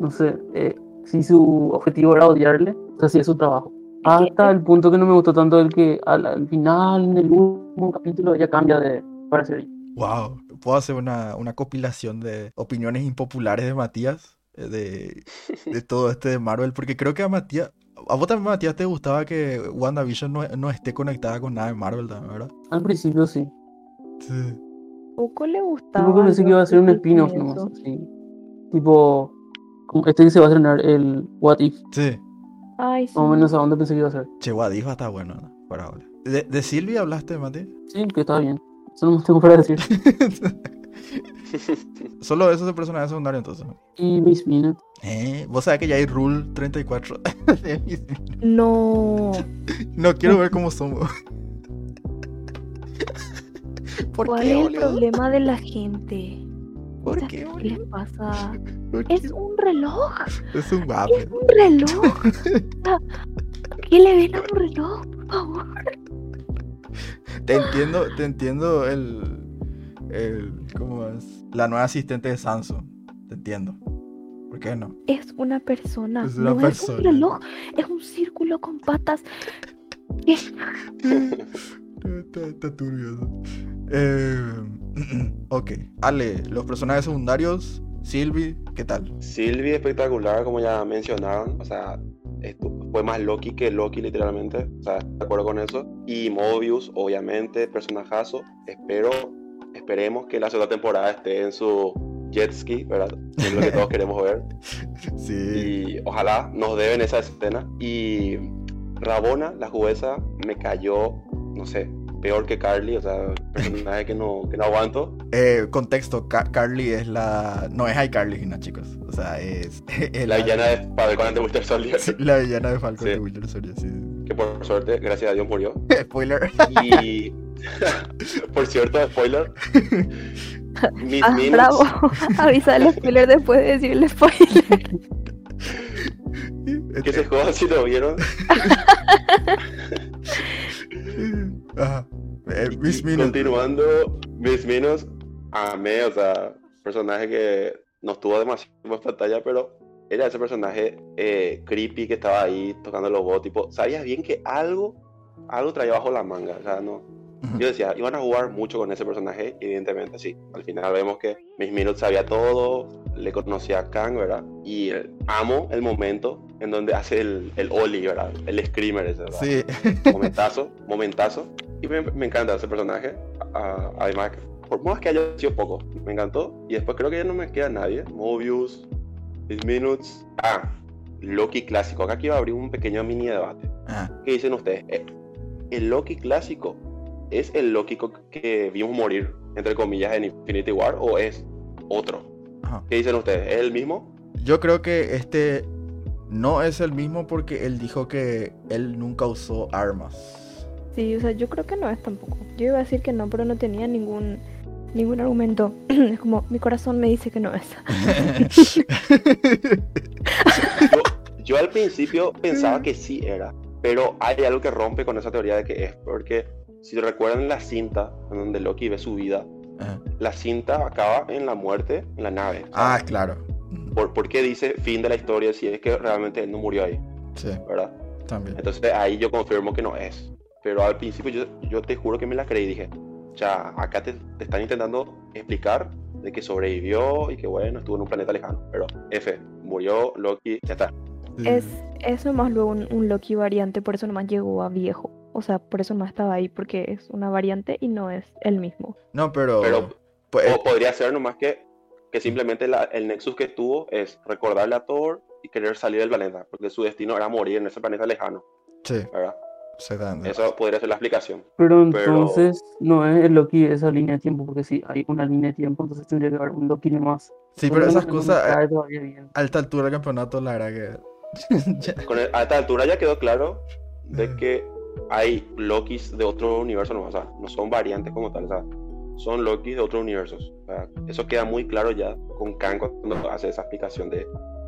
Speaker 3: no sé, eh, si su objetivo era odiarle, o sea, hacía su trabajo. Hasta el punto que no me gustó tanto el que al, al final, en el último capítulo, ella cambia de parecer.
Speaker 2: Wow. Puedo hacer una, una compilación de opiniones impopulares de Matías. eh, De, de todo este de Marvel. Porque creo que a Matías. A vos también, Matías, te gustaba que WandaVision no, no esté conectada con nada de Marvel también, ¿verdad?
Speaker 3: Al principio sí.
Speaker 2: Sí.
Speaker 1: Poco le gustaba.
Speaker 3: que pensé que iba a ser un spin-off nomás. Sí. Tipo, como este que se va a estrenar el What If.
Speaker 2: Sí.
Speaker 1: Ay, sí.
Speaker 3: Más o menos a dónde pensé que iba a ser.
Speaker 2: Che, Guadifa está bueno, ¿no? Por ahora. ¿De, de Sylvie hablaste, Matías?
Speaker 3: Sí, que está bien. Eso no me tengo para decir. [LAUGHS]
Speaker 2: Solo eso es el personaje secundario, entonces.
Speaker 3: Y Miss Minute.
Speaker 2: Eh, vos sabés que ya hay Rule 34 [LAUGHS] de Miss Minutes.
Speaker 1: No.
Speaker 2: No quiero ver cómo somos. ¿Por
Speaker 1: ¿Cuál
Speaker 2: qué,
Speaker 1: es el problema de la gente?
Speaker 2: ¿Por
Speaker 1: O sea,
Speaker 2: qué,
Speaker 1: ¿Qué les pasa? Es un reloj.
Speaker 2: Es un
Speaker 1: Es
Speaker 2: waffle.
Speaker 1: un reloj. [LAUGHS] ¿Qué le ven a un reloj, por favor?
Speaker 2: Te entiendo, te entiendo el, el. ¿Cómo es? La nueva asistente de Samsung. Te entiendo. ¿Por qué no?
Speaker 1: Es una persona.
Speaker 2: Es una
Speaker 1: no
Speaker 2: persona.
Speaker 1: es un reloj. Es un círculo con patas. [LAUGHS]
Speaker 2: Está, está turbio eso. Eh, [CLEARS THROAT] ok. Ale, los personajes secundarios. Sylvie, ¿qué tal?
Speaker 4: Sylvie espectacular, como ya mencionaron. O sea, fue más Loki que Loki, literalmente. O sea, de acuerdo con eso. Y Mobius, obviamente, personajazo. Espero, esperemos que la segunda temporada esté en su jet ski, ¿verdad? Es lo que todos queremos ver. [LAUGHS]
Speaker 2: Sí.
Speaker 4: Y ojalá nos deben esa escena. Y Rabona, la jueza, me cayó, no sé, peor que Carly. O sea, personaje que no, que no aguanto.
Speaker 2: Eh, contexto, Ca- Carly es la... No es iCarly, no, chicos. O sea, es... [LAUGHS] es
Speaker 4: La villana de Falcon and the Winter Soldier.
Speaker 2: Sí, la villana de Falcon
Speaker 4: Sí.
Speaker 2: de Winter Soldier, sí.
Speaker 4: Que por suerte, gracias a Dios, murió. [LAUGHS]
Speaker 2: Spoiler.
Speaker 4: Y [LAUGHS] por cierto, spoiler. Miss
Speaker 1: Ah,
Speaker 4: Minutes,
Speaker 1: bravo. Avisa el spoiler después de decir el spoiler.
Speaker 4: que ese juego si lo vieron.
Speaker 2: Ajá. Eh, Miss
Speaker 4: y
Speaker 2: Minutes.
Speaker 4: Continuando, Miss Minutes, amé, o sea, personaje que no estuvo demasiado en pantalla, pero era ese personaje eh, creepy que estaba ahí tocando los bots, tipo, sabías bien que algo, algo traía bajo la manga, o sea, no. Yo decía, iban a jugar mucho con ese personaje, evidentemente sí. Al final vemos que Miss Minutes sabía todo, le conocía a Kang, ¿verdad? Y eh, amo el momento en donde hace el, el Oli, ¿verdad? El screamer ese, ¿verdad?
Speaker 2: Sí. [LAUGHS]
Speaker 4: momentazo, momentazo. Y me, me encanta ese personaje. Ah, además, por más que haya sido poco, me encantó. Y después creo que ya no me queda nadie. Mobius, Miss Minutes. Ah, Loki clásico. Acá quiero abrir un pequeño mini debate.
Speaker 2: Ah,
Speaker 4: ¿Qué dicen ustedes? Eh, ¿El Loki clásico es el Loki co- que vimos morir, entre comillas, en Infinity War o es otro?
Speaker 2: ajá.
Speaker 4: ¿Qué dicen ustedes? ¿Es el mismo?
Speaker 2: Yo creo que este no es el mismo porque él dijo que él nunca usó armas.
Speaker 1: Sí, o sea, yo creo que no es tampoco. Yo iba a decir que no, pero no tenía ningún ningún argumento. [CLEARS THROAT] es como, mi corazón me dice que no es. [LAUGHS]
Speaker 4: Yo, yo al principio pensaba que sí era, pero hay algo que rompe con esa teoría de que es, porque si recuerdan la cinta en donde Loki ve su vida,
Speaker 2: Ajá.
Speaker 4: la cinta acaba en la muerte en la nave.
Speaker 2: Ah, claro.
Speaker 4: ¿Por, por qué dice fin de la historia si es que realmente él no murió ahí?
Speaker 2: Sí,
Speaker 4: ¿Verdad?
Speaker 2: también.
Speaker 4: Entonces ahí yo confirmo que no es. Pero al principio yo, yo te juro que me la creí y dije, ya, acá te, te están intentando explicar de que sobrevivió y que bueno, estuvo en un planeta lejano. Pero F, murió Loki, ya está.
Speaker 2: Sí,
Speaker 1: Es, es nomás luego un, un Loki variante, por eso nomás llegó a viejo. O sea, por eso nomás estaba ahí, porque es una variante y no es el mismo.
Speaker 2: No, pero.
Speaker 4: Pero
Speaker 2: pues,
Speaker 4: O podría ser nomás que, que simplemente la- el nexus que tuvo es recordarle a Thor y querer salir del planeta, porque su destino era morir en ese planeta lejano,
Speaker 2: sí,
Speaker 4: ¿verdad?
Speaker 2: exactamente.
Speaker 4: Eso podría ser la explicación.
Speaker 3: Pero
Speaker 4: Pero-
Speaker 3: entonces no es el Loki de esa línea de tiempo, porque si hay una línea de tiempo, entonces tendría que haber un Loki nomás.
Speaker 2: Sí, pero esas
Speaker 3: No me
Speaker 2: cosas a esta altura del campeonato, la verdad que. ya-
Speaker 4: Con el- a esta altura ya quedó claro de que hay Lokis de otro universo, no, o sea, no son variantes como tal, o sea, son Lokis de otros universos. o sea, eso queda muy claro ya con Kang cuando hace esa explicación de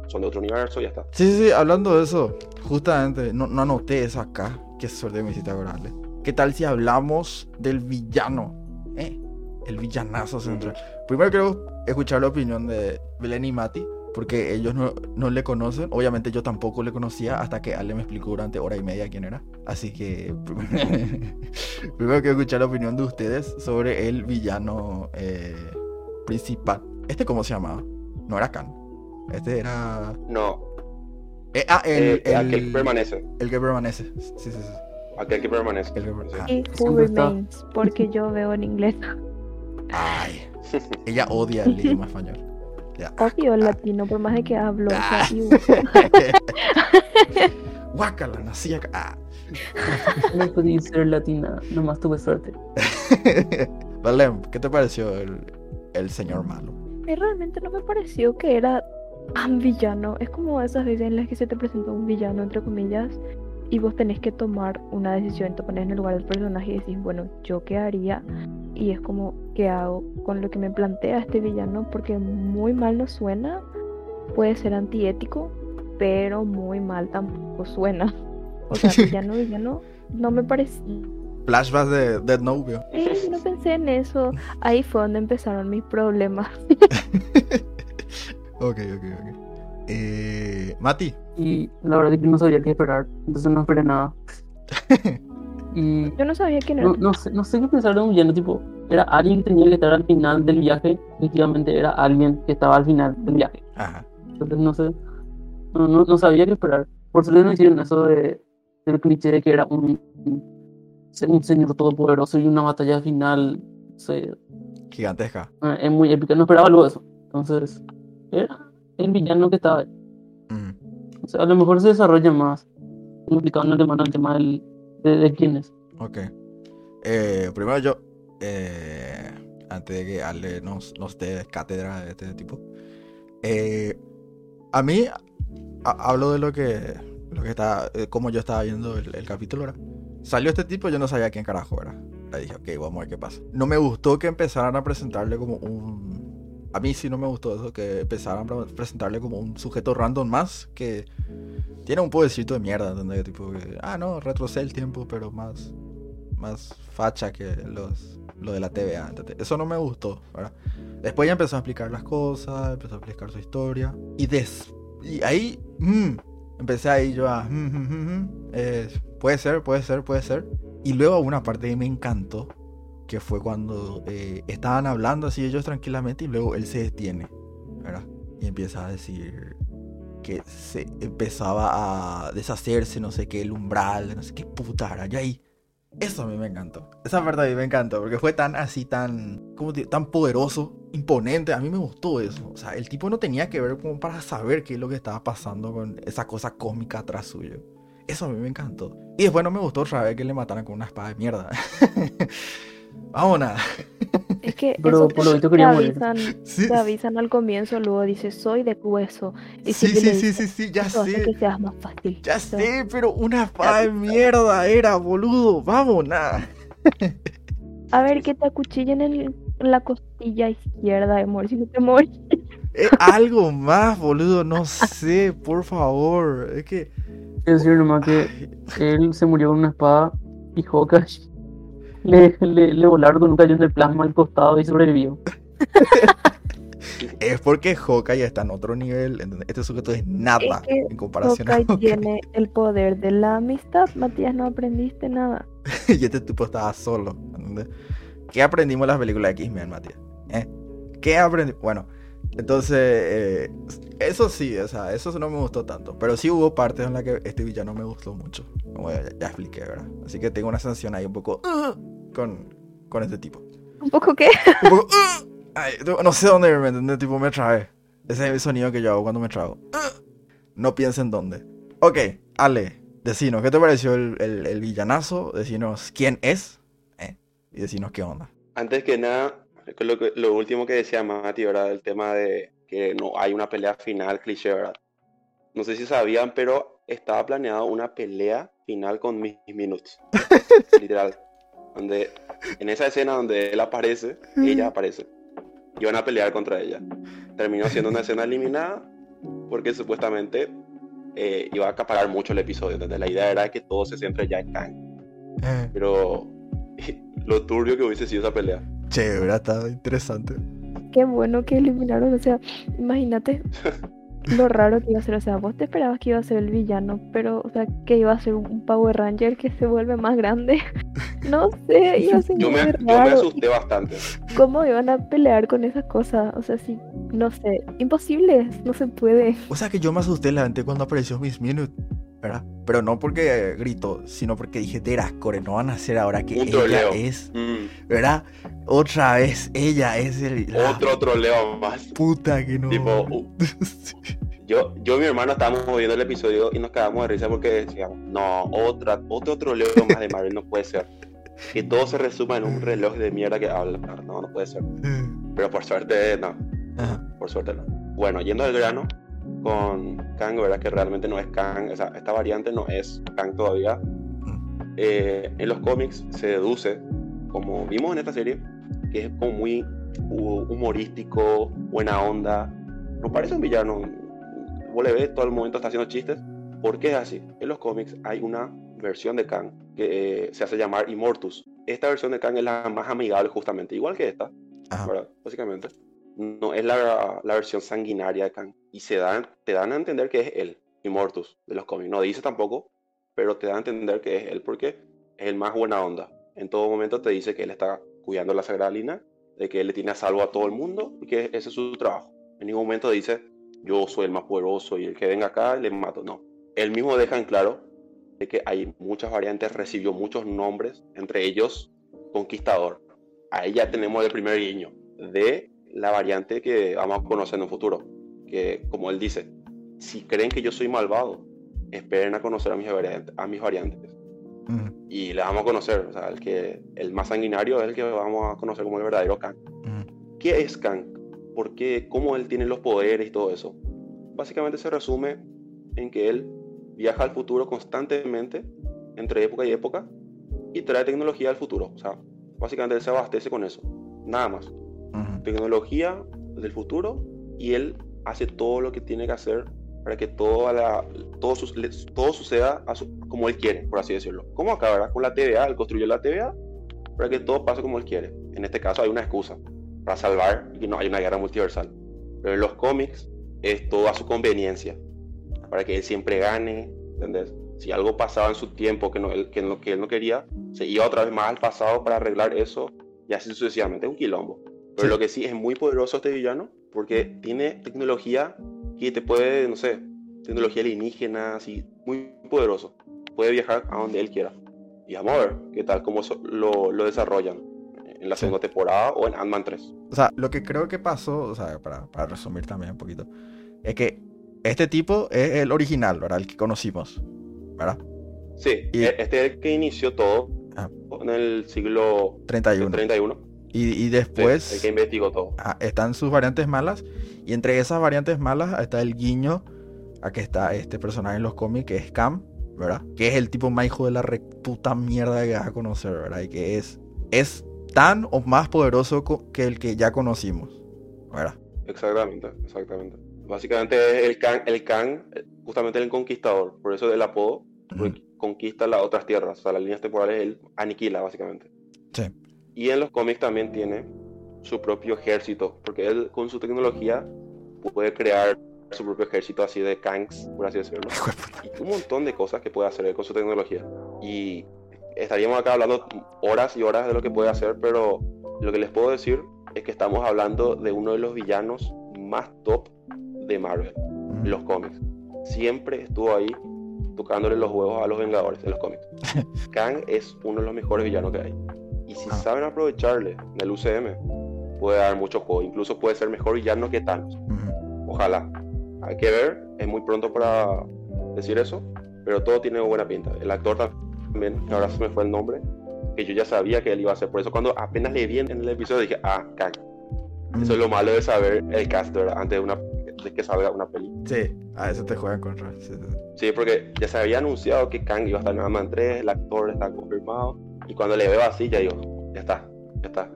Speaker 4: son de otro universo y ya está.
Speaker 2: Sí, sí, sí, hablando de eso, justamente, no, no anoté eso acá. Qué suerte me hiciste acordarle. ¿Qué tal si hablamos del villano? ¿Eh? El villanazo central. Primero quiero escuchar la opinión de Belén y Mati, porque ellos no, no le conocen. Obviamente yo tampoco le conocía hasta que Ale me explicó durante hora y media quién era. Así que [LAUGHS] primero quiero escuchar la opinión de ustedes sobre el villano eh, principal. ¿Este cómo se llamaba? No era Khan. Este era...
Speaker 4: No,
Speaker 2: Eh, ah, el,
Speaker 4: eh,
Speaker 2: el,
Speaker 4: aquel que permanece,
Speaker 2: el que permanece. Sí, sí, sí.
Speaker 4: aquel que permanece.
Speaker 2: El que per-
Speaker 4: Sí.
Speaker 2: ah.
Speaker 1: Y Who
Speaker 3: Siempre está.
Speaker 1: Remains, porque yo veo en inglés.
Speaker 2: Ay, ella odia el idioma español.
Speaker 1: Odio el latino, por más de que hablo. o sea,
Speaker 2: Ah. [LAUGHS] [LAUGHS] Guácala, nací acá. Ah.
Speaker 3: No podía ser latina, nomás tuve suerte. [LAUGHS]
Speaker 2: Valem, ¿qué te pareció el, el señor malo?
Speaker 1: Y realmente no me pareció que era tan villano. Es como esas veces en las que se te presenta un villano, entre comillas, y vos tenés que tomar una decisión, te pones en el lugar del personaje y decís, bueno, ¿yo qué haría? Y es como, ¿qué hago con lo que me plantea este villano? Porque muy mal no suena, puede ser antiético, pero muy mal tampoco suena. O sea, [LAUGHS] villano, villano, no me parece.
Speaker 2: Flashbacks de Dead Novio.
Speaker 1: Sí, no pensé en eso. Ahí fue donde empezaron mis problemas. [LAUGHS]
Speaker 2: Ok, ok, ok. Eh, Mati.
Speaker 3: Y la verdad es que no sabía qué esperar, entonces no esperé nada. [LAUGHS] Y
Speaker 1: Yo no sabía quién era.
Speaker 3: no, no sé, no sé qué pensar de un villano, tipo, era alguien que tenía que estar al final del viaje, efectivamente era alguien que estaba al final del viaje.
Speaker 2: Ajá.
Speaker 3: Entonces no sé, no, no, no sabía qué esperar. Por suerte no hicieron eso de, del cliché de que era un, un señor todopoderoso y una batalla final, no sé,
Speaker 2: Gigantesca.
Speaker 3: eh, es muy épica, no esperaba algo de eso. Entonces, era el villano que estaba ahí.
Speaker 2: Mm,
Speaker 3: O sea, a lo mejor se desarrolla más complicado en alemán el tema del, de, de quién es.
Speaker 2: Ok. Eh, primero yo, eh, antes de que Ale nos, nos dé cátedra de este tipo, eh, a mí ha- hablo de lo que, lo que está, eh, como yo estaba viendo el, capítulo, ¿verdad? Salió este tipo, yo no sabía quién carajo era. Le dije, ok, vamos a ver qué pasa. No me gustó que empezaran a presentarle como un... A mí sí no me gustó eso, que empezaran a presentarle como un sujeto random más, que Tiene un podercito de mierda, donde tipo ah, no, retrocede el tiempo, pero más, más facha que los, lo de la TVA. ¿entendés? Eso no me gustó, ¿verdad? Después ya empezó a explicar las cosas, empezó a explicar su historia. Y, des, y ahí, mm, empecé ahí yo a, mm, mm, mm, eh, puede ser, puede ser, puede ser. Y luego una parte que me encantó, que fue cuando eh, estaban hablando así ellos tranquilamente y luego él se detiene, ¿verdad? Y empieza a decir que se empezaba a deshacerse, no sé qué, el umbral, no sé qué puta. Yo ahí, eso a mí me encantó. Esa parte a mí me encantó, porque fue tan así, tan, ¿cómo te digo? tan poderoso, imponente. A mí me gustó eso. O sea, el tipo no tenía que ver como para saber qué es lo que estaba pasando con esa cosa cósmica atrás suyo. Eso a mí me encantó. Y después no me gustó otra vez que le mataran con una espada de mierda. [LAUGHS] Nada.
Speaker 1: Es que eso
Speaker 3: por lo
Speaker 1: te,
Speaker 3: visto
Speaker 1: te
Speaker 3: morir.
Speaker 1: avisan, [LAUGHS]
Speaker 2: Sí,
Speaker 1: te avisan al comienzo, luego dice soy de hueso. Y
Speaker 2: sí, sí, sí,
Speaker 1: dice,
Speaker 2: sí, sí, ya
Speaker 1: "Eso hace
Speaker 2: sé.
Speaker 1: que seas más fácil.
Speaker 2: Ya sé, pero una espada de mierda era, boludo. Vamos, nada.
Speaker 1: A ver, que te acuchillen en, en la costilla izquierda, amor, si no te morís. [LAUGHS]
Speaker 2: Eh, algo más, boludo. No sé, por favor. Es que.
Speaker 3: Quiero decir nomás que él se murió con una espada y Hawkeye le, le, le volaron con un cañón de plasma al costado y sobrevivió. [LAUGHS]
Speaker 2: Es porque Hawkeye está en otro nivel. Este sujeto es nada
Speaker 1: Es que
Speaker 2: en comparación a
Speaker 1: Hawkeye
Speaker 2: Hawkeye.
Speaker 1: tiene el poder de la amistad, Matías, no aprendiste nada. [LAUGHS]
Speaker 2: y este tipo estaba solo. ¿entendés? ¿Qué aprendimos en las películas de X-Men, Matías? ¿Eh? ¿Qué aprendimos? Bueno, entonces, eh, eso sí, o sea, eso no me gustó tanto. Pero sí hubo partes en las que este villano me gustó mucho. Como ya, ya expliqué, ¿verdad? Así que tengo una sensación ahí un poco uh, con, con este tipo.
Speaker 1: ¿Un poco qué?
Speaker 2: Un poco uh, ay, no- sé dónde ¿entendés? Tipo, me trae. Ese es el sonido que yo hago cuando me trago. Uh, no piensen dónde. Ok, Ale, decinos, ¿qué te pareció el, el- el villanazo? Decinos quién es. eh, y decinos qué onda.
Speaker 4: Antes que nada, lo, que- lo último que decía Mati, ¿verdad? El tema de que no hay una pelea final cliché, ¿verdad? No sé si sabían, pero estaba planeado una pelea final con Miss Minutes. [LAUGHS] literal. Donde, en esa escena donde él aparece, ella aparece. Y van a pelear contra ella. Terminó siendo una escena eliminada porque supuestamente eh, iba a acaparar mucho el episodio. ¿entendés? La idea era que todo se centre ya en Kang.
Speaker 2: Eh,
Speaker 4: Pero [LAUGHS] lo turbio que hubiese sido esa pelea.
Speaker 2: che, hubiera estado interesante.
Speaker 1: Qué bueno que eliminaron, o sea, imagínate [LAUGHS] lo raro que iba a ser, o sea, vos te esperabas que iba a ser el villano, pero, o sea, que iba a ser un Power Ranger que se vuelve más grande. [LAUGHS] No sé, iba a ser
Speaker 4: Yo me, yo me asusté bastante.
Speaker 1: ¿Cómo iban a pelear con esas cosas? O sea, sí, no sé, imposible, no se puede.
Speaker 2: O sea que yo me asusté la gente cuando apareció Miss Minute, ¿verdad? Pero no porque gritó, sino porque dije, Core, no van a hacer ahora que
Speaker 4: Un
Speaker 2: ella
Speaker 4: troleo.
Speaker 2: es,
Speaker 4: Mm,
Speaker 2: ¿verdad? Otra vez, ella es el... la
Speaker 4: otro troleo más.
Speaker 2: Puta que no.
Speaker 4: Tipo, [LAUGHS] uh, yo, yo y mi hermano estábamos viendo el episodio y nos quedamos de risa porque decíamos, no, otra, otro troleo más de Marvel no puede ser. Que todo se resuma en un reloj de mierda que habla. No, no puede ser. [LAUGHS] Pero por suerte, no.
Speaker 2: Ajá.
Speaker 4: Por suerte no. Bueno, yendo al grano, con Kang, ¿verdad? Que realmente no es Kang, o sea, esta variante no es Kang todavía. Eh, en los cómics se deduce, como vimos en esta serie, que es como muy hu- humorístico, buena onda. No parece un villano. Vos le ves todo el momento está haciendo chistes. ¿Por qué es así? En los cómics hay una versión de Kang que eh, se hace llamar Immortus. Esta versión de Kang es la más amigable justamente, igual que esta.
Speaker 2: Ajá.
Speaker 4: ¿verdad? Básicamente. No es la, la versión sanguinaria de Kang. Y se dan, te dan a entender que es él, Immortus, de los cómics. No dice tampoco, pero te dan a entender que es él porque es el más buena onda. En todo momento te dice que él está cuidando la Sagrada Lina, de que él le tiene a salvo a todo el mundo y que ese es su trabajo. En ningún momento dice, yo soy el más poderoso y el que venga acá le mato. No. Él mismo deja en claro de que hay muchas variantes, recibió muchos nombres, entre ellos Conquistador. Ahí ya tenemos el primer guiño de la variante que vamos a conocer en un futuro. Que, como él dice, si creen que yo soy malvado, esperen a conocer a mis variantes. A mis variantes.
Speaker 2: Ujú,
Speaker 4: Y le vamos a conocer. O sea, el, que, el más sanguinario es el que vamos a conocer como el verdadero Kang.
Speaker 2: ujú.
Speaker 4: ¿Qué es Kang? ¿Por qué? ¿Cómo él tiene los poderes y todo eso? Básicamente se resume en que él viaja al futuro constantemente, entre época y época, y trae tecnología al futuro. O sea, básicamente él se abastece con eso. Nada más. Tecnología del futuro y él hace todo lo que tiene que hacer para que toda la, todo, le- todo suceda a su- como él quiere, por así decirlo. Como acá, ¿verdad? Con la TVA, él construyó la TVA para que todo pase como él quiere. En este caso hay una excusa para salvar y no hay una guerra multiversal. Pero en los cómics es todo a su conveniencia, para que él siempre gane, ¿entendés? Si algo pasaba en su tiempo que, no, él, que, no, que él no quería, se iba otra vez más al pasado para arreglar eso y así sucesivamente. Es un quilombo. Pero
Speaker 2: Sí.
Speaker 4: lo que sí es muy poderoso este villano porque tiene tecnología que te puede, no sé, tecnología alienígena, así, muy poderoso. Puede viajar a donde él quiera. Y vamos a ver qué tal, cómo eso lo, lo desarrollan en la
Speaker 2: Sí.
Speaker 4: segunda temporada o en Ant-Man 3.
Speaker 2: O sea, lo que creo que pasó, o sea, para, para resumir también un poquito, es que este tipo es el original, ¿verdad? El que conocimos, ¿verdad?
Speaker 4: Sí,
Speaker 2: Y-
Speaker 4: e- este es el que inició todo
Speaker 2: Ah.
Speaker 4: en el siglo
Speaker 2: 31.
Speaker 4: 31.
Speaker 2: Y, y
Speaker 4: Sí,
Speaker 2: después
Speaker 4: el que investigó todo.
Speaker 2: ah, están sus variantes malas. Y entre esas variantes malas está el guiño a que está este personaje en los cómics, que es Cam, ¿verdad? Que es el tipo más hijo de la re puta mierda que vas a conocer, ¿verdad? Y que es, es tan o más poderoso que el que ya conocimos, ¿verdad?
Speaker 4: Exactamente, exactamente. Básicamente es el Kang, el Kang, eh, justamente el conquistador, por eso el apodo, porque conquista las otras tierras, o sea, las líneas temporales él aniquila básicamente.
Speaker 2: Sí.
Speaker 4: Y en los cómics también tiene su propio ejército, porque él con su tecnología puede crear su propio ejército así de Kangs, por así decirlo. Y un montón de cosas que puede hacer él con su tecnología. Y estaríamos acá hablando horas y horas de lo que puede hacer, pero lo que les puedo decir es que estamos hablando de uno de los villanos más top de Marvel,
Speaker 2: Mm.
Speaker 4: los cómics. Siempre estuvo ahí tocándole los huevos a los Vengadores en los cómics. [LAUGHS] Kang es uno de los mejores villanos que hay. Y si
Speaker 2: Ah.
Speaker 4: saben aprovecharle en el UCM, puede dar mucho juego. Incluso puede ser mejor villano que Thanos.
Speaker 2: Ujú.
Speaker 4: Ojalá. Hay que ver, es muy pronto para decir eso, pero todo tiene buena pinta. El actor también, ahora se me fue el nombre, que yo ya sabía que él iba a hacer. Por eso cuando apenas le vi en el episodio dije, ah, Kang. Eso es lo malo de saber el cast, ¿verdad? Antes de, una, de que salga una peli.
Speaker 2: Sí, a eso te juegan contra. Sí. Sí,
Speaker 4: porque ya se había anunciado que Kang iba a estar en Ant-Man 3, el actor está confirmado. Y cuando le veo así, ya digo, ya está, ya está.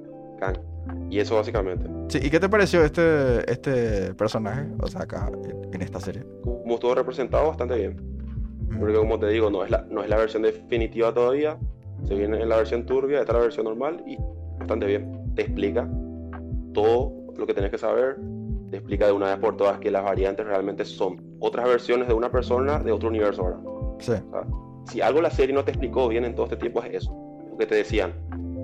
Speaker 4: Y eso básicamente.
Speaker 2: Sí, ¿y qué te pareció este, este personaje? O sea, acá en, en esta serie.
Speaker 4: Como estuvo representado bastante bien.
Speaker 2: Mm.
Speaker 4: Porque como te digo, no es la, no es la versión definitiva todavía. Se viene en la versión turbia, esta es la versión normal y bastante bien. Te explica todo lo que tenés que saber. Te explica de una vez por todas que las variantes realmente son otras versiones de una persona de otro universo, ¿verdad?
Speaker 2: Sí,
Speaker 4: O sea, si algo la serie no te explicó bien en todo este tiempo es eso. Que te decían,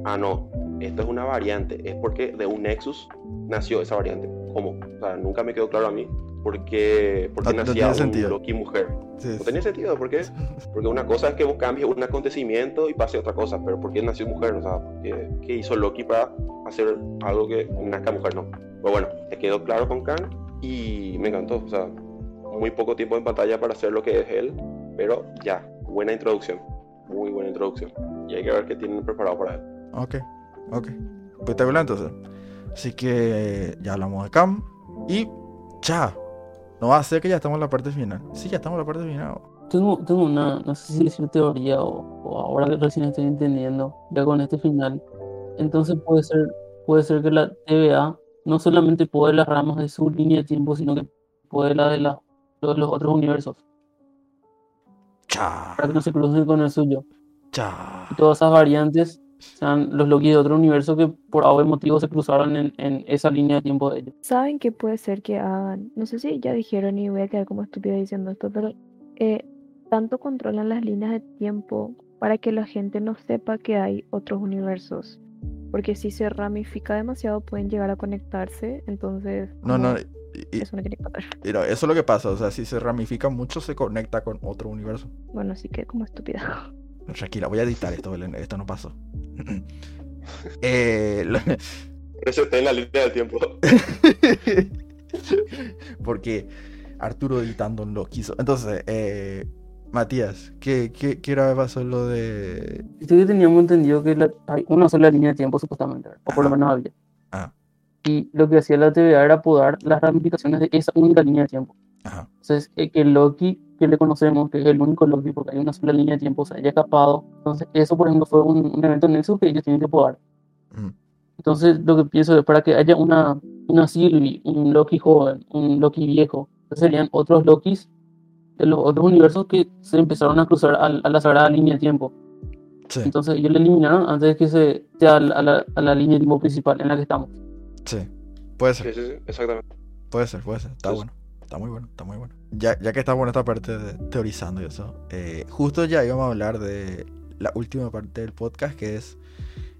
Speaker 4: ah, no, esto es una variante. Es porque de un Nexus nació esa variante. ¿Cómo? O sea, nunca me quedó claro a mí porque, porque
Speaker 2: No- no
Speaker 4: nacía
Speaker 2: tiene
Speaker 4: un
Speaker 2: sentido.
Speaker 4: Loki mujer.
Speaker 2: sí,
Speaker 4: No
Speaker 2: sí.
Speaker 4: tenía sentido, ¿por qué? Porque una cosa es que vos cambies un acontecimiento y pase otra cosa, pero ¿por qué nació mujer? O sea, ¿qué, qué hizo Loki para hacer algo que nazca mujer? No. Pero bueno, te quedó claro con Kang y me encantó. O sea, muy poco tiempo en pantalla para hacer lo que es él, pero ya, buena introducción. Muy buena introducción. Y hay que ver qué tienen preparado para él.
Speaker 2: Ok, ok. Espectacular entonces. Así que ya hablamos de Cam. Y ya. No va a ser que ya estamos en la parte final. Sí, ya estamos en la parte final.
Speaker 3: Tengo, tengo una, no sé si decir teoría o, o ahora que recién estoy entendiendo, ya con este final. Entonces puede ser, puede ser que la TVA no solamente puede las ramas de su línea de tiempo, sino que puede la de, la, lo de los otros universos,
Speaker 2: Cha.
Speaker 3: para que no se crucen con el suyo.
Speaker 2: Cha.
Speaker 3: Y todas esas variantes sean los Loki de otro universo que por algún motivo se cruzaron en, en esa línea de tiempo de ellos.
Speaker 1: ¿Saben qué puede ser que hagan? No sé si ya dijeron y voy a quedar como estúpida diciendo esto, pero eh, tanto controlan las líneas de tiempo para que la gente no sepa que hay otros universos. Porque si se ramifica demasiado pueden llegar a conectarse, entonces
Speaker 2: No, no. Y-
Speaker 1: eso no tiene que pasar.
Speaker 2: y no, eso es lo que pasa. O sea, si se ramifica mucho, se conecta con otro universo.
Speaker 1: Bueno, así que como estúpida.
Speaker 2: Tranquila, voy a editar esto, Belén. Esto no pasó. [LAUGHS] Eh, lo-
Speaker 4: Por [LAUGHS] eso está en la línea del tiempo. [LAUGHS]
Speaker 2: Porque Arturo editando no quiso. Entonces, eh, Matías, ¿qué, qué, qué era pasó lo de.
Speaker 3: Que teníamos entendido que la- hay una sola línea de tiempo supuestamente, o por lo menos había.
Speaker 2: Ah,
Speaker 3: Y lo que hacía la TVA era podar las ramificaciones de esa única línea de tiempo.
Speaker 2: ajá.
Speaker 3: Entonces, eh, el Loki que le conocemos, que es el único Loki, porque hay una sola línea de tiempo, se haya escapado. Entonces, eso, por ejemplo, fue un, un evento Nexus que ellos tienen que podar.
Speaker 2: Mm,
Speaker 3: Entonces, lo que pienso es para que haya una, una Sylvie, un Loki joven, un Loki viejo, serían otros Lokis de los otros universos que se empezaron a cruzar a, a la sagrada línea del tiempo.
Speaker 2: Sí,
Speaker 3: Entonces ellos la eliminaron antes de que se sea a la- a la línea de tiempo principal en la que estamos.
Speaker 2: Sí. Puede
Speaker 4: Sí,
Speaker 2: ser,
Speaker 4: sí, sí, exactamente.
Speaker 2: puede ser, puede ser. Está bueno. Está muy bueno, está muy bueno. Ya, ya que estamos en esta parte de teorizando y eso, eh, justo ya íbamos a hablar de la última parte del podcast, que es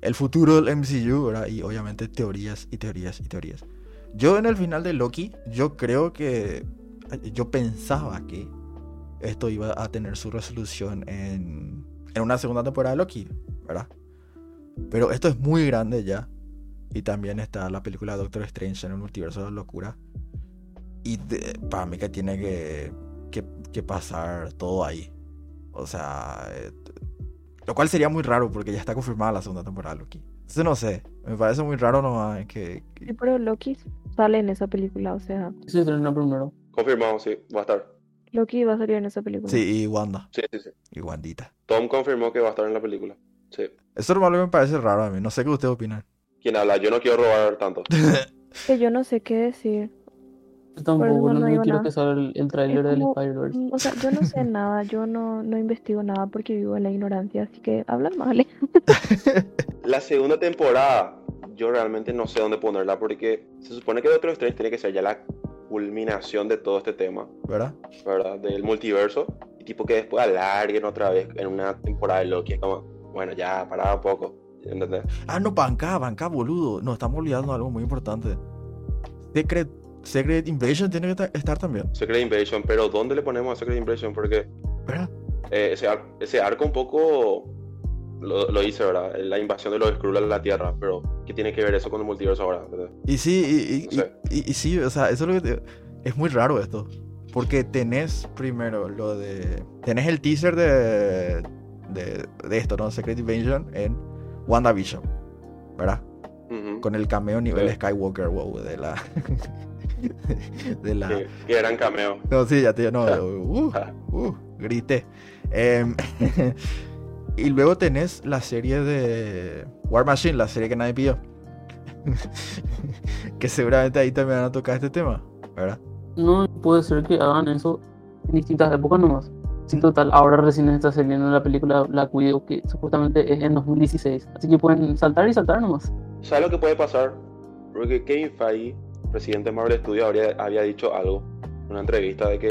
Speaker 2: el futuro del MCU, ¿verdad? Y obviamente teorías y teorías y teorías. Yo en el final de Loki, yo creo que... Yo pensaba que esto iba a tener su resolución en, en una segunda temporada de Loki, ¿verdad? Pero esto es muy grande ya. Y también está la película Doctor Strange en el multiverso de la locura. Y de- para mí que tiene que, que, que pasar todo ahí. O sea, eh, lo cual sería muy raro porque ya está confirmada la segunda temporada de Loki. Entonces no sé, me parece muy raro nomás que... que-
Speaker 1: Sí, pero Loki sale en esa película, o sea,
Speaker 3: Se estrena primero.
Speaker 4: Confirmado, sí, va a estar.
Speaker 1: Loki va a salir en esa película.
Speaker 2: Sí, y Wanda,
Speaker 4: Sí, sí, sí.
Speaker 2: y Wandita.
Speaker 4: Tom confirmó que va a estar en la película. Sí.
Speaker 2: Eso normalmente me parece raro a mí, no sé qué ustedes opinan.
Speaker 4: ¿Quién habla? Yo no quiero robar tanto. [LAUGHS]
Speaker 1: Que yo no sé qué decir.
Speaker 3: Yo tampoco
Speaker 1: no,
Speaker 3: no,
Speaker 1: digo
Speaker 3: quiero
Speaker 1: nada.
Speaker 3: que salga el, el tráiler del Spider-Verse.
Speaker 1: mm, O sea, yo no sé [LAUGHS] nada, yo no, no investigo nada porque vivo en la ignorancia, así que hablan mal. ¿eh? [LAUGHS]
Speaker 4: La segunda temporada, yo realmente no sé dónde ponerla porque se supone que Doctor Strange tiene que ser ya la culminación de todo este tema,
Speaker 2: ¿Verdad?
Speaker 4: ¿verdad? Del multiverso. Y tipo que después alarguen otra vez en una temporada de Loki. Es como, bueno, ya, parada un poco. ¿Entendés?
Speaker 2: Ah, no, banca, banca, boludo. Nos estamos olvidando de algo muy importante. Secret, Secret Invasion tiene que ta- estar también,
Speaker 4: Secret Invasion, pero ¿dónde le ponemos a Secret Invasion? Porque
Speaker 2: ¿verdad?
Speaker 4: eh, ese, ar- ese arco un poco lo, lo hice, ¿verdad? La invasión de los Skrull a la Tierra, pero ¿qué tiene que ver eso con el multiverso ahora? ¿entendés?
Speaker 2: Y sí, y, y-
Speaker 4: No sé.
Speaker 2: y- y- y sí, o sea, eso es lo que te- es muy raro esto. Porque tenés primero lo de. Tenés el teaser de. de, de esto, ¿no? Secret Invasion en WandaVision. ¿Verdad? Con el cameo nivel
Speaker 4: Sí.
Speaker 2: Skywalker, wow, de la. [LAUGHS] de la.
Speaker 4: Qué, qué gran cameo.
Speaker 2: No, sí, ya te. No, [LAUGHS] uh,
Speaker 4: Ah,
Speaker 2: uh, grité. Em, [LAUGHS] y luego tenés la serie de War Machine, la serie que nadie pidió. que seguramente ahí también van a tocar este tema, ¿verdad?
Speaker 3: No puede ser que hagan eso en distintas épocas nomás. Sí, total, ahora recién está saliendo la película Black Widow, que supuestamente es en 2016. Así que pueden saltar y saltar nomás.
Speaker 4: ¿Sabes lo que puede pasar? Porque Kevin Feige, presidente de Marvel Studios, habría- había dicho algo en una entrevista de que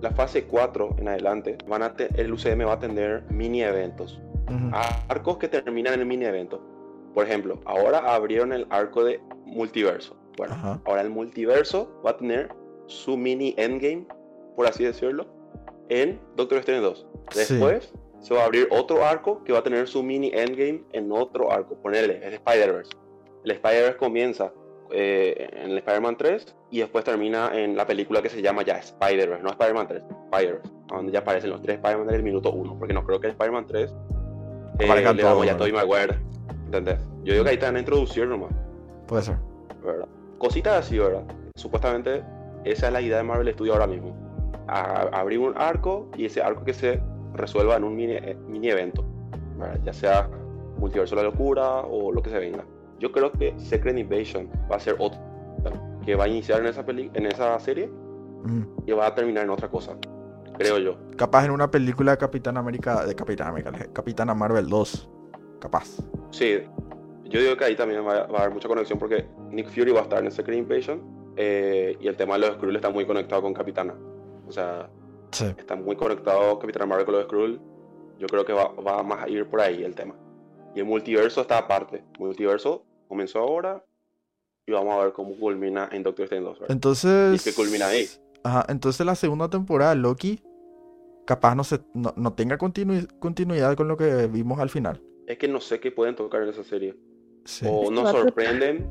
Speaker 4: la fase 4 en adelante van a te- el UCM va a tener mini eventos. Arcos que terminan en el mini evento. Por ejemplo, ahora abrieron el arco de multiverso. Bueno,
Speaker 2: Ajá.
Speaker 4: ahora el multiverso va a tener su mini endgame, por así decirlo, en Doctor Strange 2.
Speaker 2: Sí.
Speaker 4: Después se va a abrir otro arco que va a tener su mini endgame en otro arco. Ponerle, es Spider-Verse. El Spider-Verse comienza eh, en el Spider-Man 3 y después termina en la película que se llama ya Spider-Verse, no Spider-Man 3, Spider-Verse, donde ya aparecen los tres Spider-Man del minuto 1, porque no creo que el Spider-Man 3 eh,
Speaker 2: Aparezcan
Speaker 4: le damos
Speaker 2: todos,
Speaker 4: ya Tobey Maguire, ¿entendés? Yo digo que ahí te van a introducir nomás,
Speaker 2: Puede ser.
Speaker 4: ¿verdad? Cositas así, ¿verdad? Supuestamente esa es la idea de Marvel Studios ahora mismo. A- abrir un arco y ese arco que se resuelva en un mini, eh, mini evento, ¿verdad? ya sea Multiverso de la Locura o lo que se venga. Yo creo que Secret Invasion va a ser otro que va a iniciar en esa, peli en esa serie
Speaker 2: Ujú.
Speaker 4: y va a terminar en otra cosa, creo yo.
Speaker 2: Capaz en una película de Capitán América, de Capitán América, Capitana Marvel 2. Capaz.
Speaker 4: Sí, yo digo que ahí también va, va a haber mucha conexión porque Nick Fury va a estar en Secret Invasion eh, y el tema de los Skrull está muy conectado con Capitana. O sea,
Speaker 2: Sí.
Speaker 4: está muy conectado Capitana Marvel con los Skrull. Yo creo que va, va más a ir por ahí el tema. Y el multiverso está aparte. Multiverso comenzó ahora y vamos a ver cómo culmina en Doctor Strange 2. ¿verdad?
Speaker 2: Entonces.
Speaker 4: Y que culmina ahí.
Speaker 2: Ajá, entonces la segunda temporada de Loki. Capaz no, se, no, no tenga continu- continuidad con lo que vimos al final.
Speaker 4: Es que no sé qué pueden tocar en esa serie.
Speaker 2: Sí.
Speaker 4: O nos sorprenden.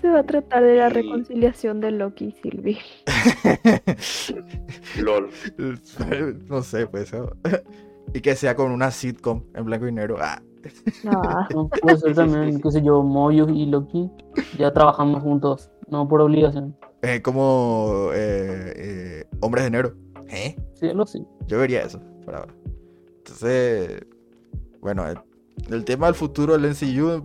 Speaker 1: Se va a tratar de la
Speaker 4: Y-
Speaker 1: reconciliación de Loki y Sylvie. [LAUGHS]
Speaker 4: LOL. [LAUGHS]
Speaker 2: no sé, pues. eso. [LAUGHS] y que sea con una sitcom en blanco y negro. Ah.
Speaker 3: No, puede ser también, qué sé yo, Mobius y Loki ya trabajando juntos, no por obligación.
Speaker 2: Eh, como eh, eh, Hombres de Negro. ¿Eh?
Speaker 3: Sí, algo así.
Speaker 2: Yo vería eso por ahora. Entonces, bueno, el, el tema del futuro del MCU,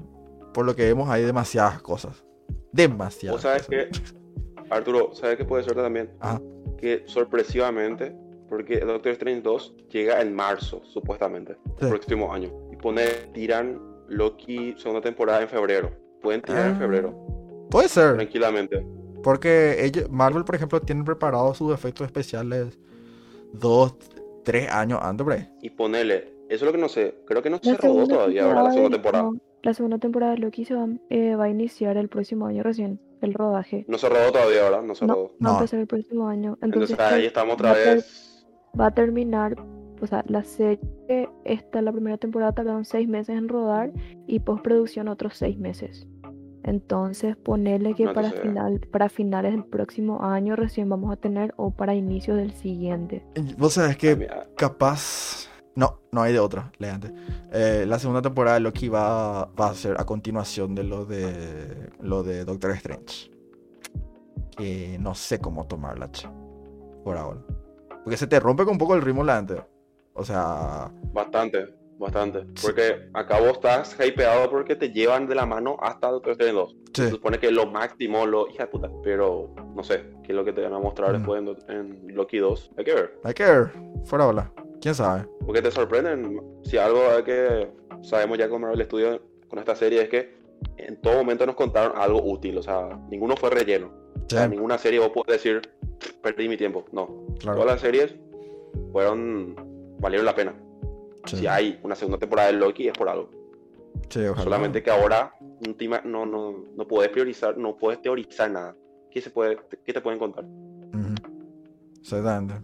Speaker 2: por lo que vemos, hay demasiadas cosas. Demasiadas.
Speaker 4: ¿Vos sabes
Speaker 2: cosas.
Speaker 4: que, Arturo, sabes qué puede ser también?
Speaker 2: Ajá.
Speaker 4: Que sorpresivamente porque Doctor Strange 2 llega en marzo, supuestamente,
Speaker 2: Sí.
Speaker 4: el próximo año. Y pone, tiran Loki segunda temporada en febrero. Pueden tirar en
Speaker 2: Ah.
Speaker 4: febrero,
Speaker 2: Puede ser.
Speaker 4: tranquilamente.
Speaker 2: Porque ellos, Marvel, por ejemplo, tienen preparados sus efectos especiales dos, tres años antes.
Speaker 4: Y ponele, eso es lo que no sé, creo que no se rodó todavía, ¿verdad? La segunda temporada.
Speaker 1: La segunda temporada de Loki se va, eh, va a iniciar el próximo año recién, el rodaje.
Speaker 4: No se rodó todavía, ¿verdad? No se
Speaker 1: No,
Speaker 4: rodó.
Speaker 1: va
Speaker 2: No.
Speaker 1: a empezar el próximo año. Entonces,
Speaker 4: Entonces ahí estamos otra
Speaker 1: va a ter-
Speaker 4: vez.
Speaker 1: va a terminar, o sea, la serie, esta, la primera temporada tardaron seis meses en rodar y postproducción otros seis meses. Entonces, ponerle que
Speaker 4: No,
Speaker 1: para, final, para finales del próximo año recién vamos a tener o para inicios del siguiente.
Speaker 2: Vos sabés
Speaker 4: Ah,
Speaker 2: que
Speaker 4: mira,
Speaker 2: capaz. No, no hay de otra, leante. Eh, la segunda temporada de Loki va, va a ser a continuación de lo de lo de Doctor Strange. Que no sé cómo tomarla, che, por ahora. Porque se te rompe con un poco el ritmo leante. O sea,
Speaker 4: Bastante, bastante. Porque acá vos estás hypeado porque te llevan de la mano hasta Doctor Strange 2.
Speaker 2: sí,
Speaker 4: Se supone que lo máximo, lo hija de puta. Pero no sé qué es lo que te van a mostrar
Speaker 2: Mm.
Speaker 4: después en Loki 2. Hay que ver.
Speaker 2: hay que ver. Fuera bola. ¿Quién sabe?
Speaker 4: Porque te sorprenden. Si algo que sabemos ya con Marvel Studios con esta serie es que en todo momento nos contaron algo útil. O sea, ninguno fue relleno. O
Speaker 2: Sí,
Speaker 4: sea, ninguna serie vos puedes decir, perdí mi tiempo. No.
Speaker 2: claro.
Speaker 4: Todas las series fueron, valieron la pena.
Speaker 2: Sí,
Speaker 4: Si hay una segunda temporada de Loki es por algo.
Speaker 2: sí, ojalá.
Speaker 4: Solamente que ahora no, no, no, no puedes priorizar, no puedes teorizar nada. ¿Qué, se puede, ¿Qué te pueden contar?
Speaker 2: Ujú. Exactamente.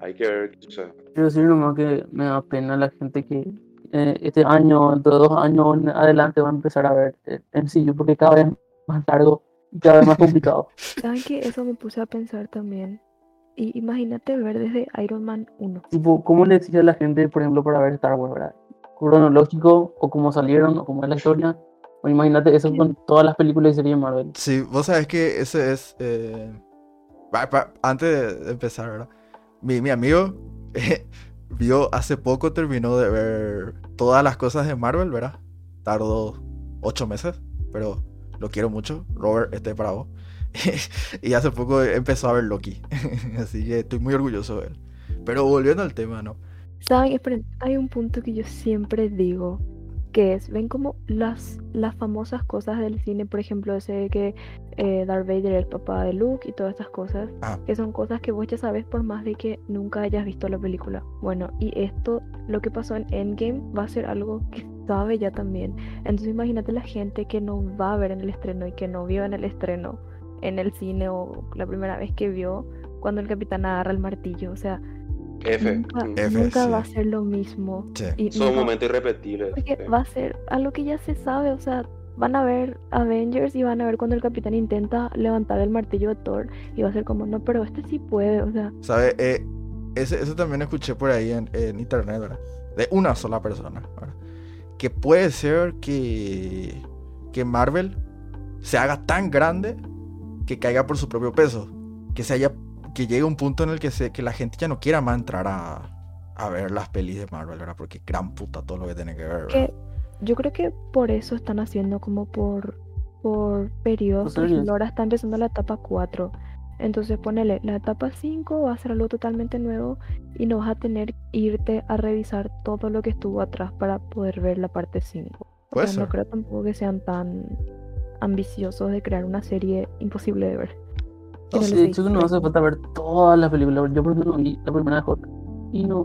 Speaker 4: Hay que ver qué sucede.
Speaker 3: Quiero decir nomás que me da pena la gente que eh, este año, dentro de dos años en adelante, va a empezar a ver eh, MCU porque cada vez más largo y cada vez más complicado. [LAUGHS]
Speaker 1: ¿Saben que Eso me puse a pensar también. Y imagínate ver desde Iron Man 1.
Speaker 3: tipo, ¿cómo le decía a la gente, por ejemplo, para ver Star Wars, verdad? ¿Cronológico o cómo salieron o cómo es la historia? O imagínate eso con todas las películas y series de Marvel.
Speaker 2: Sí, vos sabés que ese es. eh, Antes de empezar, ¿verdad? Mi, mi amigo eh, [LAUGHS] vio hace poco, terminó de ver todas las cosas de Marvel, ¿verdad? Tardó ocho meses, pero lo quiero mucho. Robert, este es para vos. y hace poco empezó a ver Loki. [LAUGHS] Así que estoy muy orgulloso de él. Pero volviendo al tema, ¿no?
Speaker 1: ¿Saben? Hay un punto que yo siempre digo, que es, ven como las, las famosas cosas del cine, por ejemplo, ese de que eh, Darth Vader es el papá de Luke y todas estas cosas,
Speaker 2: Ah.
Speaker 1: que son cosas que vos ya sabes por más de que nunca hayas visto la película. Bueno, y esto, lo que pasó en Endgame, va a ser algo que sabe ya también. Entonces imagínate la gente que no va a ver en el estreno y que no vio en el estreno, en el cine o la primera vez que vio, cuando el capitán agarra el martillo, o sea...
Speaker 4: F.
Speaker 1: Nunca.
Speaker 2: F,
Speaker 1: nunca va a ser lo mismo.
Speaker 2: Sí.
Speaker 1: Y
Speaker 4: Son
Speaker 1: nunca-
Speaker 4: momentos irrepetibles.
Speaker 1: porque
Speaker 4: sí.
Speaker 1: va a ser algo que ya se sabe, o sea, van a ver Avengers y van a ver cuando el capitán intenta levantar el martillo de Thor y va a ser como, no, pero este sí puede, o sea,
Speaker 2: ¿Sabes? Eh, ese, eso también escuché por ahí en, en internet, ¿verdad? De una sola persona, ¿verdad? Que puede ser que, que Marvel se haga tan grande que caiga por su propio peso. Que se haya que llegue un punto en el que, se, que la gente ya no quiera más entrar a, a ver las pelis de Marvel, ¿verdad? Porque gran puta todo lo que tiene que ver, ¿verdad?
Speaker 1: que yo creo que por eso están haciendo como por, por periodos, ahora está empezando la etapa 4. Entonces ponele, la etapa 5 va a ser algo totalmente nuevo y no vas a tener que irte a revisar todo lo que estuvo atrás para poder ver la parte 5.
Speaker 2: Puede
Speaker 1: O sea, no creo tampoco que sean tan ambiciosos de crear una serie imposible de ver. Que
Speaker 3: No
Speaker 1: no
Speaker 3: sé, de hecho, no hace falta ver todas las películas. Yo, por ejemplo, no vi la primera de Hulk. Y no,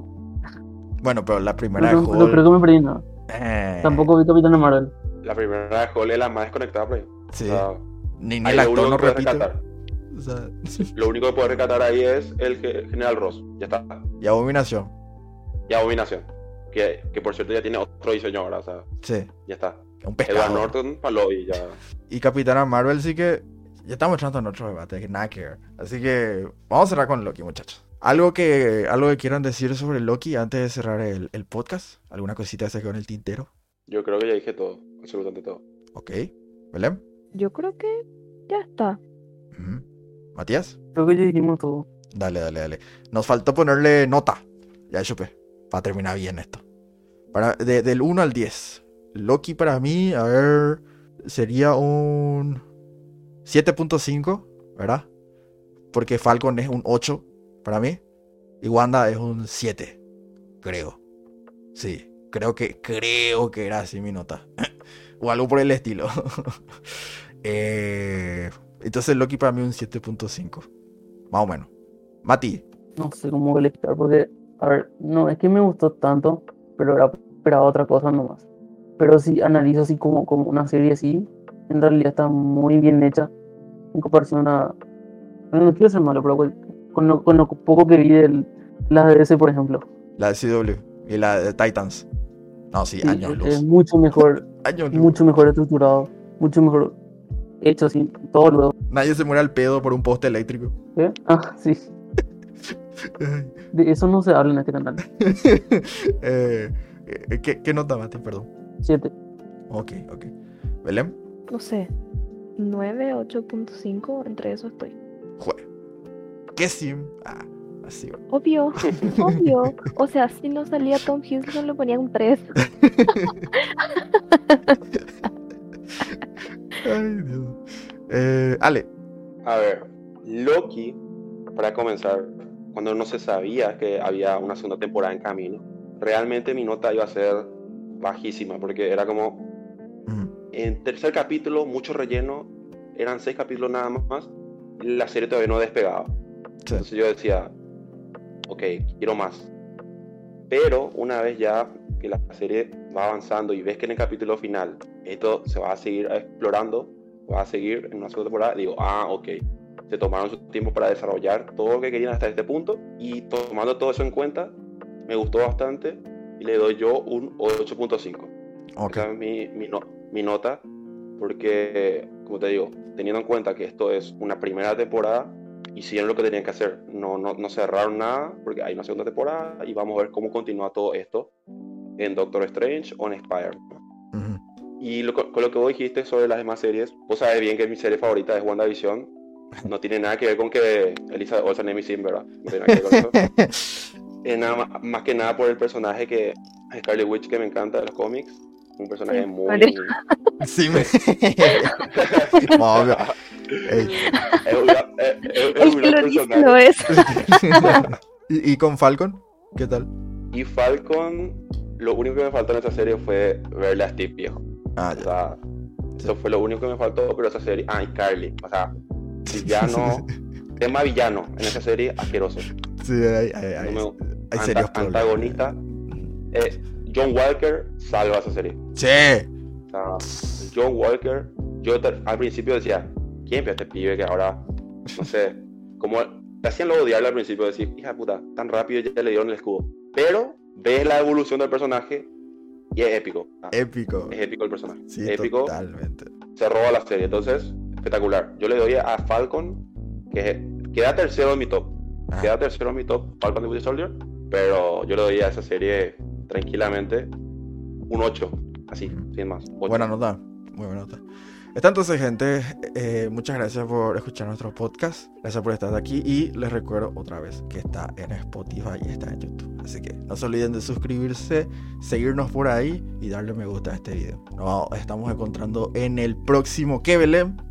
Speaker 2: Bueno, pero la
Speaker 3: no,
Speaker 2: primera de
Speaker 3: no- no creo
Speaker 2: Hulk...
Speaker 3: que me perdí nada.
Speaker 2: eh,
Speaker 3: Tampoco vi Capitana Marvel.
Speaker 4: La primera de Hall es la más desconectada, pero
Speaker 2: Sí.
Speaker 4: o sea,
Speaker 2: Ni, ni
Speaker 4: ahí
Speaker 2: el actor no
Speaker 4: que
Speaker 2: repite.
Speaker 4: rescatar.
Speaker 2: O sea,
Speaker 4: Lo único que puedes rescatar ahí es el ge- General Ross. Ya está.
Speaker 2: y abominación.
Speaker 4: Y Abominación. Que, que por cierto ya tiene otro diseño ahora. O sea,
Speaker 2: Sí.
Speaker 4: ya está.
Speaker 2: Un
Speaker 4: Edward
Speaker 2: pescado.
Speaker 4: Norton, palo y ya.
Speaker 2: Y Capitana Marvel sí que ya estamos entrando en otro debate, que nada que ver. Así que vamos a cerrar con Loki, muchachos. Algo que, algo que quieran decir sobre Loki antes de cerrar el, el podcast. ¿Alguna cosita que se quedó en el tintero?
Speaker 4: Yo creo que ya dije todo. Absolutamente todo.
Speaker 2: Ok. ¿Belén?
Speaker 1: Yo creo que ya está.
Speaker 2: ¿Matías?
Speaker 3: Creo que ya dijimos todo.
Speaker 2: Dale, dale, dale. Nos faltó ponerle nota. Ya supe. Para terminar bien esto. Para, de- del 1 al 10. Loki para mí, a ver, sería un 7.5, ¿verdad? Porque Falcon es un 8 para mí. Y Wanda es un 7, creo. Sí, creo que, creo que era así mi nota. [LAUGHS] o algo por el estilo. [LAUGHS] Eh, entonces Loki para mí un 7.5. Más o menos. Mati,
Speaker 3: No sé cómo calificar porque, a ver, no es que me gustó tanto, pero era, otra cosa nomás. Pero si analizo así como, como una serie así, en realidad está muy bien hecha en comparación a... No, quiero ser malo, pero con, lo, con lo poco que vi de la DC, por ejemplo.
Speaker 2: la de CW y la de Titans. No, sí,
Speaker 3: Sí,
Speaker 2: años luz.
Speaker 3: es mucho mejor,
Speaker 2: Años luz.
Speaker 3: mucho mejor estructurado, mucho mejor hecho así, todo luego.
Speaker 2: Nadie se muere al pedo por un poste eléctrico.
Speaker 3: ¿Eh? Ah, sí. [LAUGHS] De eso no se habla en este canal. [LAUGHS]
Speaker 2: Eh, eh, ¿qué, ¿Qué nota, Mati? Perdón.
Speaker 3: Siete.
Speaker 2: Ok, ok. ¿Belén?
Speaker 1: No sé. 9, 8.5, entre eso estoy.
Speaker 2: Jue. ¿Qué sim? Ah, así. va.
Speaker 1: Obvio, [LAUGHS] obvio. O sea, si no salía Tom Hiddleston le ponía un 3. [LAUGHS]
Speaker 2: Ay, Dios. Eh, Ale.
Speaker 4: A ver, Loki, para comenzar, cuando no se sabía que había una segunda temporada en camino, realmente mi nota iba a ser bajísima, porque era como, en tercer capítulo, mucho relleno, eran seis capítulos nada más, la serie todavía no despegaba.
Speaker 2: sí.
Speaker 4: Entonces yo decía, ok, quiero más. Pero una vez ya que la serie va avanzando y ves que en el capítulo final esto se va a seguir explorando, va a seguir en una segunda temporada, digo, ah, ok. Se tomaron su tiempo para desarrollar todo lo que querían hasta este punto y tomando todo eso en cuenta, me gustó bastante y le doy yo un 8.5.
Speaker 2: Ok.
Speaker 4: Esa es mi, mi, no- mi nota, porque, como te digo, teniendo en cuenta que esto es una primera temporada, hicieron lo que tenían que hacer. No, no, no cerraron nada, porque hay una segunda temporada y vamos a ver cómo continúa todo esto en Doctor Strange o en Spider-Man.
Speaker 2: Ujú.
Speaker 4: Y lo- con lo que vos dijiste sobre las demás series, vos sabes bien que mi serie favorita es WandaVision. [LAUGHS] No tiene nada que ver con que Elizabeth Olsen es mi sim, ¿verdad? No tiene nada que ver con eso. [LAUGHS] Es nada más, más que nada por el personaje que Scarlet Witch que me encanta de los cómics. Un personaje
Speaker 1: Sí,
Speaker 4: muy.
Speaker 1: vale. [LAUGHS]
Speaker 2: Sí, me. [LAUGHS] Obvio. Ey.
Speaker 4: es una- es- es-
Speaker 1: El que lo. [LAUGHS]
Speaker 2: ¿Y, y con Falcon? ¿Qué tal?
Speaker 4: Y Falcon, lo único que me faltó en esa serie fue verle a Steve viejo.
Speaker 2: Ah,
Speaker 4: O
Speaker 2: ya.
Speaker 4: sea, eso fue lo único que me faltó, pero esa serie. Ah, y Carly. O sea, villano. tema villano en esa serie, asqueroso.
Speaker 2: Sí, hay, hay, hay,
Speaker 4: No
Speaker 2: hay
Speaker 4: Anta-
Speaker 2: serios problemas.
Speaker 4: antagonista. Eh, John Walker salva esa serie.
Speaker 2: Sí.
Speaker 4: John Walker, yo al principio decía, ¿quién es este pibe que ahora, no sé, como te hacían lo odiarle al principio, decir, hija puta, tan rápido ya le dieron el escudo. Pero ves la evolución del personaje y es épico. Ah,
Speaker 2: Épico.
Speaker 4: es épico el personaje.
Speaker 2: Sí,
Speaker 4: épico,
Speaker 2: totalmente.
Speaker 4: se roba la serie. Entonces, espectacular. Yo le doy a Falcon, que queda tercero en mi top.
Speaker 2: Ah,
Speaker 4: Queda tercero en mi top, Falcon de Winter Soldier. Pero yo le doy a esa serie tranquilamente un 8. Así, sin más.
Speaker 2: Buena nota. Muy buena nota. Está entonces, gente. eh, muchas gracias por escuchar nuestro podcast. Gracias por estar aquí. Y les recuerdo otra vez que está en Spotify y está en YouTube. Así que no se olviden de suscribirse, seguirnos por ahí y darle me gusta a este video. Nos estamos encontrando en el próximo. ¿Qué, Belén?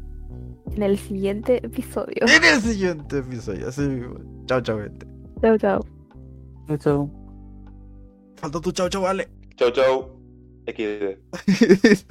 Speaker 1: En el siguiente episodio.
Speaker 2: En el siguiente episodio. Así mismo. Chao, chao, gente.
Speaker 1: Chao, chao.
Speaker 3: Chao.
Speaker 2: Falta tu chao, chao, vale.
Speaker 4: Chau, chau. XD. [LAUGHS]